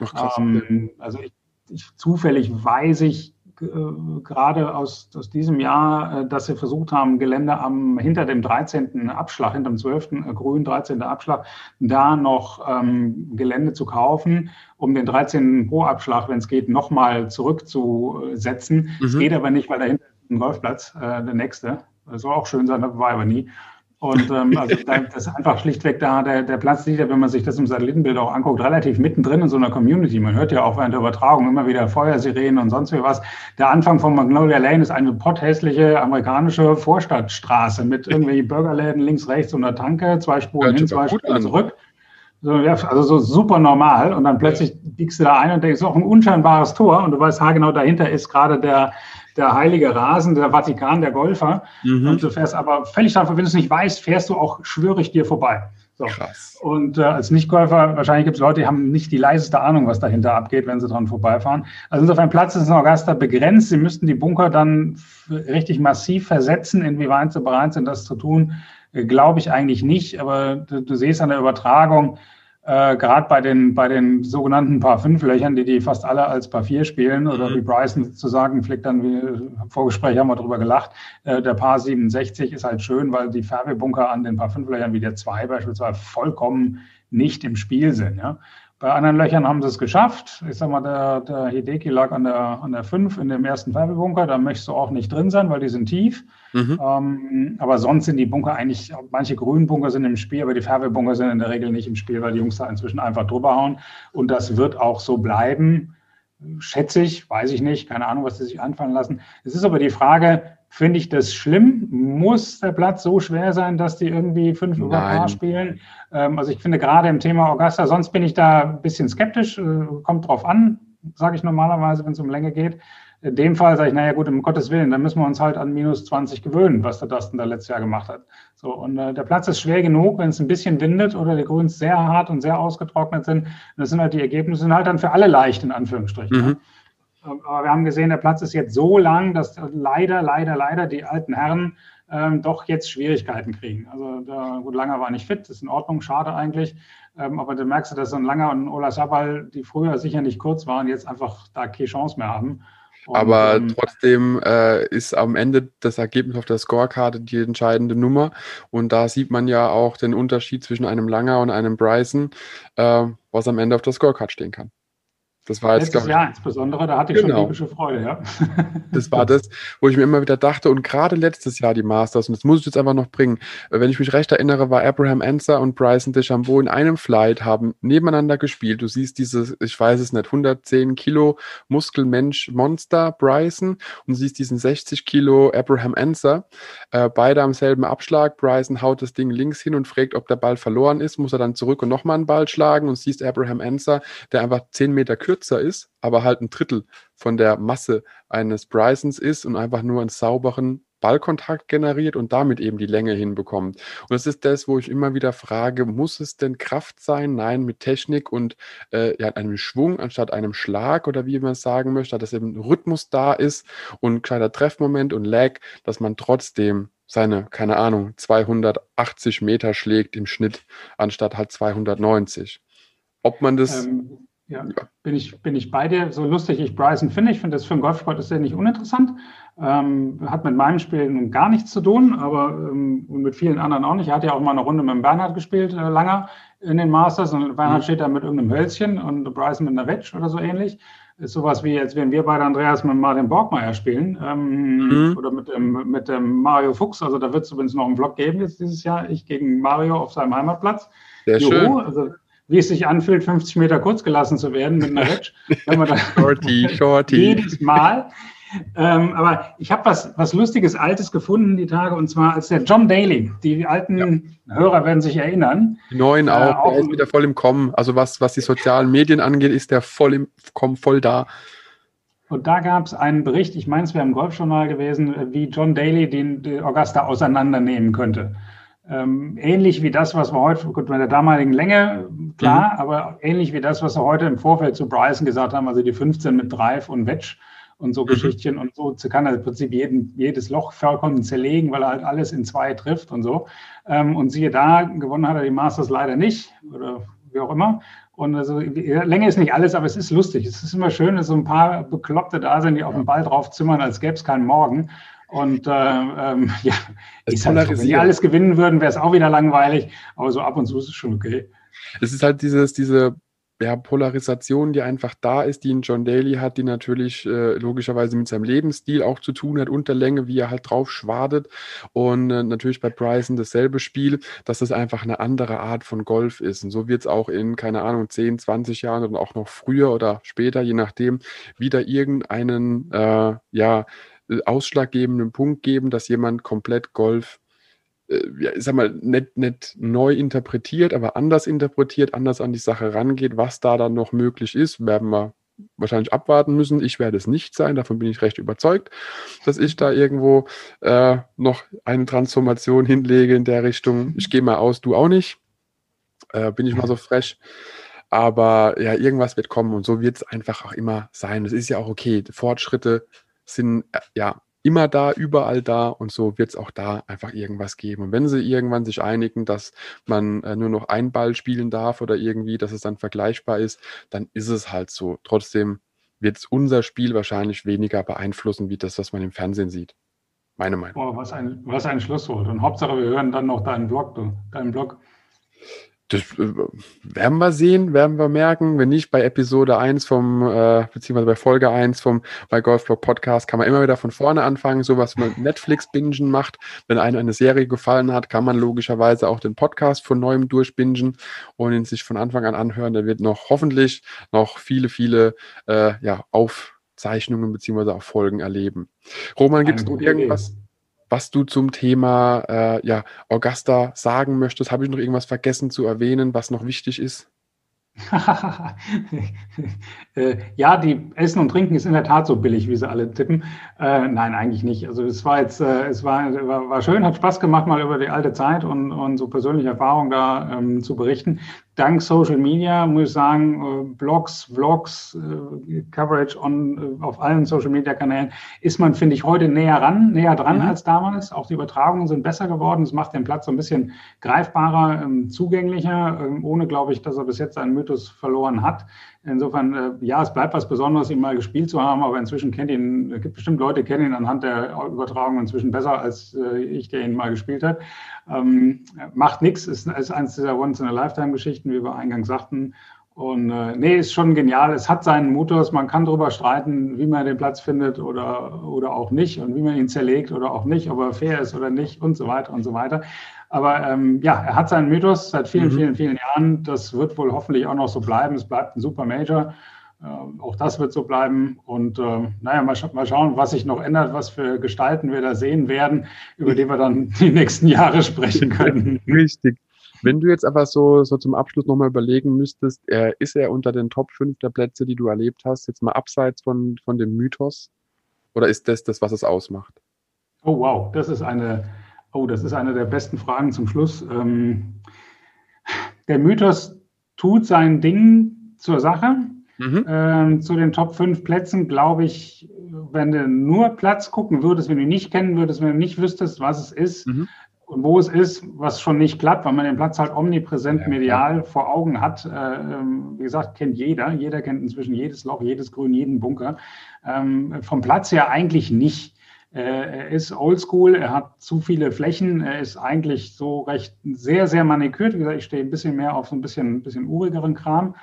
Speaker 2: Ach, krass, ähm, also ich, ich, zufällig weiß ich äh, gerade aus, aus diesem Jahr, äh, dass sie versucht haben, Gelände am, hinter dem 13. Abschlag, hinter dem 12. Äh, grünen 13. Abschlag, da noch ähm, Gelände zu kaufen, um den 13. Pro-Abschlag, wenn es geht, nochmal zurückzusetzen. Es mhm. geht aber nicht, weil dahinter ist ein Golfplatz, äh, der nächste. Das soll auch schön sein, das war aber nie. Und ähm, also das ist einfach schlichtweg da, der, der Platz liegt ja, wenn man sich das im Satellitenbild auch anguckt, relativ mittendrin in so einer Community. Man hört ja auch während der Übertragung immer wieder Feuersirenen und sonst wie was. Der Anfang von Magnolia Lane ist eine potthässliche amerikanische Vorstadtstraße mit irgendwelchen Burgerläden links, rechts und einer Tanke, zwei Spuren hin, zwei Spuren zurück. So, ja, also so super normal. Und dann plötzlich biegst du da ein und denkst, auch ein unscheinbares Tor. Und du weißt, ha, genau dahinter ist gerade der, der heilige Rasen, der Vatikan der Golfer. Mhm. Und du fährst aber völlig davon, wenn du es nicht weißt, fährst du auch, schwöre ich dir, vorbei. So. Krass. Und äh, als Nicht-Golfer, wahrscheinlich gibt es Leute, die haben nicht die leiseste Ahnung, was dahinter abgeht, wenn sie dran vorbeifahren. Also insofern Platz ist in Augusta begrenzt. Sie müssten die Bunker dann richtig massiv versetzen. Inwieweit sie bereit sind, das zu tun, äh, glaube ich eigentlich nicht. Aber du, du siehst an der Übertragung, äh, gerade bei den, bei den sogenannten Paar 5 Löchern, die die fast alle als Paar 4 spielen, oder mhm. wie Bryson zu sagen pflegt, dann, wie im Vorgespräch haben wir darüber gelacht, äh, der Paar 67 ist halt schön, weil die Färbebunker an den Paar 5 Löchern wie der 2 beispielsweise vollkommen nicht im Spiel sind. Ja? Bei anderen Löchern haben sie es geschafft. Ich sag mal, der, der Hideki lag an der, an der 5 in dem ersten Färbebunker. Da möchtest du auch nicht drin sein, weil die sind tief. Mhm. Ähm, aber sonst sind die Bunker eigentlich, manche grünen Bunker sind im Spiel, aber die Färbebunker sind in der Regel nicht im Spiel, weil die Jungs da inzwischen einfach drüber hauen. Und das wird auch so bleiben. Schätze ich, weiß ich nicht, keine Ahnung, was sie sich anfallen lassen. Es ist aber die Frage, Finde ich das schlimm? Muss der Platz so schwer sein, dass die irgendwie fünf über Paar spielen? Ähm, also ich finde gerade im Thema Augusta, sonst bin ich da ein bisschen skeptisch, äh, kommt drauf an, sage ich normalerweise, wenn es um Länge geht. In dem Fall sage ich, naja gut, um Gottes Willen, dann müssen wir uns halt an minus 20 gewöhnen, was der Dustin da letztes Jahr gemacht hat. So, und äh, der Platz ist schwer genug, wenn es ein bisschen windet oder die Grüns sehr hart und sehr ausgetrocknet sind. Das sind halt die Ergebnisse, sind halt dann für alle leicht, in Anführungsstrichen. Mhm. Aber wir haben gesehen, der Platz ist jetzt so lang, dass leider, leider, leider die alten Herren ähm, doch jetzt Schwierigkeiten kriegen. Also der, gut, Langer war nicht fit, das ist in Ordnung, schade eigentlich. Ähm, aber du merkst, dass so ein Langer und ein Ola Sabal, die früher sicher nicht kurz waren, jetzt einfach da keine Chance mehr haben.
Speaker 1: Und, aber ähm, trotzdem äh, ist am Ende das Ergebnis auf der Scorecard die entscheidende Nummer. Und da sieht man ja auch den Unterschied zwischen einem Langer und einem Bryson, äh, was am Ende auf der Scorecard stehen kann.
Speaker 2: Das war jetzt, Letztes Jahr insbesondere, da hatte ich genau. schon typische Freude, ja.
Speaker 1: Das war das, wo ich mir immer wieder dachte, und gerade letztes Jahr die Masters, und das muss ich jetzt einfach noch bringen. Wenn ich mich recht erinnere, war Abraham Anser und Bryson DeChambeau in einem Flight, haben nebeneinander gespielt. Du siehst dieses, ich weiß es nicht, 110 Kilo Muskelmensch Monster Bryson und siehst diesen 60 Kilo Abraham Anser. Äh, beide am selben Abschlag. Bryson haut das Ding links hin und fragt, ob der Ball verloren ist, muss er dann zurück und nochmal einen Ball schlagen und siehst Abraham Anser, der einfach 10 Meter kürzer kürzer ist, aber halt ein Drittel von der Masse eines Brysons ist und einfach nur einen sauberen Ballkontakt generiert und damit eben die Länge hinbekommt. Und das ist das, wo ich immer wieder frage, muss es denn Kraft sein? Nein, mit Technik und äh, ja, einem Schwung anstatt einem Schlag oder wie man es sagen möchte, dass eben Rhythmus da ist und kleiner Treffmoment und Lag, dass man trotzdem seine, keine Ahnung, 280 Meter schlägt im Schnitt anstatt halt 290. Ob man das ähm,
Speaker 2: ja, bin ich, bin ich bei dir. So lustig ich Bryson finde, ich finde das für einen Golfsport ist ja nicht uninteressant. Ähm, hat mit meinem Spiel nun gar nichts zu tun, aber ähm, und mit vielen anderen auch nicht. Er hat ja auch mal eine Runde mit dem Bernhard gespielt, äh, langer in den Masters und Bernhard mhm. steht da mit irgendeinem Hölzchen und Bryson mit einer Wedge oder so ähnlich. Ist sowas wie, als wenn wir beide Andreas mit Martin Borgmeier spielen ähm, mhm. oder mit dem, mit dem Mario Fuchs. Also da wird es übrigens noch einen Vlog geben jetzt dieses Jahr. Ich gegen Mario auf seinem Heimatplatz.
Speaker 1: Sehr Juhu, schön.
Speaker 2: Also wie es sich anfühlt, 50 Meter kurz gelassen zu werden mit einer Hedge.
Speaker 1: shorty, shorty.
Speaker 2: Jedes Mal. Ähm, aber ich habe was, was Lustiges, Altes gefunden die Tage, und zwar als der John Daly. Die alten ja. Hörer werden sich erinnern.
Speaker 1: Die neuen auch, äh, auch der ist wieder voll im Kommen. Also was, was die sozialen Medien angeht, ist der voll im Kommen, voll da.
Speaker 2: Und da gab es einen Bericht, ich meine, es wäre im Golfjournal gewesen, wie John Daly den, den Augusta auseinandernehmen könnte. Ähm, ähnlich wie das, was wir heute, gut, mit der damaligen Länge, klar, mhm. aber ähnlich wie das, was wir heute im Vorfeld zu Bryson gesagt haben, also die 15 mit Drive und Wedge und so mhm. Geschichtchen und so kann er im Prinzip jeden, jedes Loch vollkommen zerlegen, weil er halt alles in zwei trifft und so. Ähm, und siehe da, gewonnen hat er die Masters leider nicht oder wie auch immer. Und also, Länge ist nicht alles, aber es ist lustig. Es ist immer schön, dass so ein paar Bekloppte da sind, die auf den Ball drauf zimmern, als gäbe es keinen Morgen. Und äh, ähm, ja, halt so. wenn die alles gewinnen würden, wäre es auch wieder langweilig. Aber so ab und zu ist es schon okay.
Speaker 1: Es ist halt dieses, diese ja, Polarisation, die einfach da ist, die ein John Daly hat, die natürlich äh, logischerweise mit seinem Lebensstil auch zu tun hat, unter Länge, wie er halt drauf schwadet. Und äh, natürlich bei Bryson dasselbe Spiel, dass das einfach eine andere Art von Golf ist. Und so wird es auch in, keine Ahnung, 10, 20 Jahren oder auch noch früher oder später, je nachdem, wieder irgendeinen, äh, ja, ausschlaggebenden Punkt geben, dass jemand komplett Golf äh, ja, ich sag mal, nicht, nicht neu interpretiert, aber anders interpretiert, anders an die Sache rangeht, was da dann noch möglich ist, werden wir wahrscheinlich abwarten müssen. Ich werde es nicht sein, davon bin ich recht überzeugt, dass ich da irgendwo äh, noch eine Transformation hinlege in der Richtung. Ich gehe mal aus, du auch nicht. Äh, bin ich mal so frech. Aber ja, irgendwas wird kommen und so wird es einfach auch immer sein. Es ist ja auch okay. Fortschritte sind äh, ja immer da, überall da und so wird es auch da einfach irgendwas geben. Und wenn sie irgendwann sich einigen, dass man äh, nur noch ein Ball spielen darf oder irgendwie, dass es dann vergleichbar ist, dann ist es halt so. Trotzdem wird es unser Spiel wahrscheinlich weniger beeinflussen, wie das, was man im Fernsehen sieht. Meine Meinung.
Speaker 2: Boah, was ein, was ein Schlusswort. Und Hauptsache, wir hören dann noch deinen Blog, du, deinen Blog.
Speaker 1: Das äh, werden wir sehen, werden wir merken. Wenn nicht, bei Episode 1 vom, äh, beziehungsweise bei Folge 1 vom bei Golfblog Podcast kann man immer wieder von vorne anfangen, so was man Netflix-Bingen macht. Wenn einem eine Serie gefallen hat, kann man logischerweise auch den Podcast von neuem durchbingen und ihn sich von Anfang an anhören. Da wird noch hoffentlich noch viele, viele äh, ja, Aufzeichnungen beziehungsweise auch Folgen erleben. Roman, gibt es noch irgendwas? Was du zum Thema äh, ja, Augusta sagen möchtest. Habe ich noch irgendwas vergessen zu erwähnen, was noch wichtig ist?
Speaker 2: Äh, ja, die Essen und Trinken ist in der Tat so billig, wie sie alle tippen. Äh, nein, eigentlich nicht. Also es war jetzt, äh, es war, war, war, schön, hat Spaß gemacht, mal über die alte Zeit und, und so persönliche Erfahrungen da ähm, zu berichten dank Social Media, muss ich sagen, äh, Blogs, Vlogs, äh, Coverage on, äh, auf allen Social Media Kanälen, ist man, finde ich, heute näher ran, näher dran mhm. als damals. Auch die Übertragungen sind besser geworden. Es macht den Platz so ein bisschen greifbarer, ähm, zugänglicher, ähm, ohne, glaube ich, dass er bis jetzt seinen Mythos verloren hat. Insofern, äh, ja, es bleibt was Besonderes, ihn mal gespielt zu haben, aber inzwischen kennt ihn, gibt bestimmt Leute, kennen ihn anhand der Übertragung inzwischen besser als äh, ich, der ihn mal gespielt hat. Ähm, macht nichts, ist, ist eines dieser Once-in-a-Lifetime-Geschichten, wie wir eingangs sagten. Und äh, nee, ist schon genial. Es hat seinen Motors. Man kann darüber streiten, wie man den Platz findet oder, oder auch nicht und wie man ihn zerlegt oder auch nicht, ob er fair ist oder nicht und so weiter und so weiter. Aber ähm, ja, er hat seinen Mythos seit vielen, mhm. vielen, vielen Jahren. Das wird wohl hoffentlich auch noch so bleiben. Es bleibt ein super Major. Äh, auch das wird so bleiben. Und äh, naja, mal, mal, schauen, was sich noch ändert, was für Gestalten wir da sehen werden, über die wir dann die nächsten Jahre sprechen können.
Speaker 1: Richtig. Wenn du jetzt aber so, so zum Abschluss nochmal überlegen müsstest, äh, ist er unter den Top 5 der Plätze, die du erlebt hast, jetzt mal abseits von, von dem Mythos? Oder ist das das, was es ausmacht?
Speaker 2: Oh wow, das ist eine Oh, das ist eine der besten Fragen zum Schluss. Ähm, der Mythos tut sein Ding zur Sache. Mhm. Ähm, zu den Top 5 Plätzen, glaube ich, wenn du nur Platz gucken würdest, wenn du ihn nicht kennen würdest, wenn du nicht wüsstest, was es ist mhm. und wo es ist, was schon nicht klappt, weil man den Platz halt omnipräsent ja, medial klar. vor Augen hat. Äh, ähm, wie gesagt, kennt jeder. Jeder kennt inzwischen jedes Loch, jedes Grün, jeden Bunker. Ähm, vom Platz her eigentlich nicht. Äh, er ist oldschool, er hat zu viele Flächen, er ist eigentlich so recht sehr, sehr manikürt. Wie gesagt, ich stehe ein bisschen mehr auf so ein bisschen, ein bisschen urigeren Kram,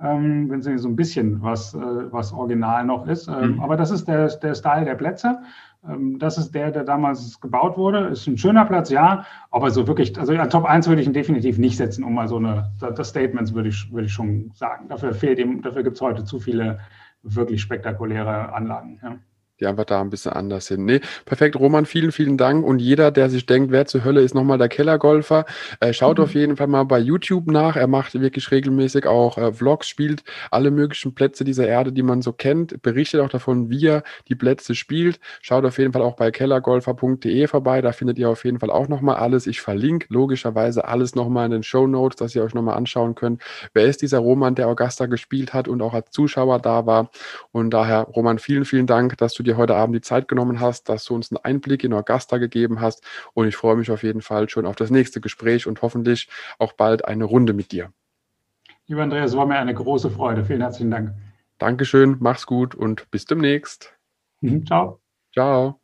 Speaker 2: ähm, wenn es so ein bisschen was, äh, was original noch ist. Ähm, mhm. Aber das ist der, der Style der Plätze. Ähm, das ist der, der damals gebaut wurde. Ist ein schöner Platz, ja, aber so wirklich, also an Top 1 würde ich ihn definitiv nicht setzen, um mal so eine, das Statements würde ich, würde ich schon sagen. Dafür fehlt ihm, dafür gibt es heute zu viele wirklich spektakuläre Anlagen. Ja
Speaker 1: die einfach da ein bisschen anders sind. Nee, perfekt, Roman, vielen, vielen Dank. Und jeder, der sich denkt, wer zur Hölle ist nochmal der Kellergolfer, äh, schaut mhm. auf jeden Fall mal bei YouTube nach. Er macht wirklich regelmäßig auch äh, Vlogs, spielt alle möglichen Plätze dieser Erde, die man so kennt, berichtet auch davon, wie er die Plätze spielt. Schaut auf jeden Fall auch bei kellergolfer.de vorbei, da findet ihr auf jeden Fall auch nochmal alles. Ich verlinke logischerweise alles nochmal in den Show Notes, dass ihr euch nochmal anschauen könnt. Wer ist dieser Roman, der Augusta gespielt hat und auch als Zuschauer da war? Und daher, Roman, vielen, vielen Dank, dass du dir heute Abend die Zeit genommen hast, dass du uns einen Einblick in Augusta gegeben hast. Und ich freue mich auf jeden Fall schon auf das nächste Gespräch und hoffentlich auch bald eine Runde mit dir.
Speaker 2: Lieber Andreas, es war mir eine große Freude. Vielen herzlichen Dank.
Speaker 1: Dankeschön, mach's gut und bis demnächst.
Speaker 2: Mhm, ciao.
Speaker 1: Ciao.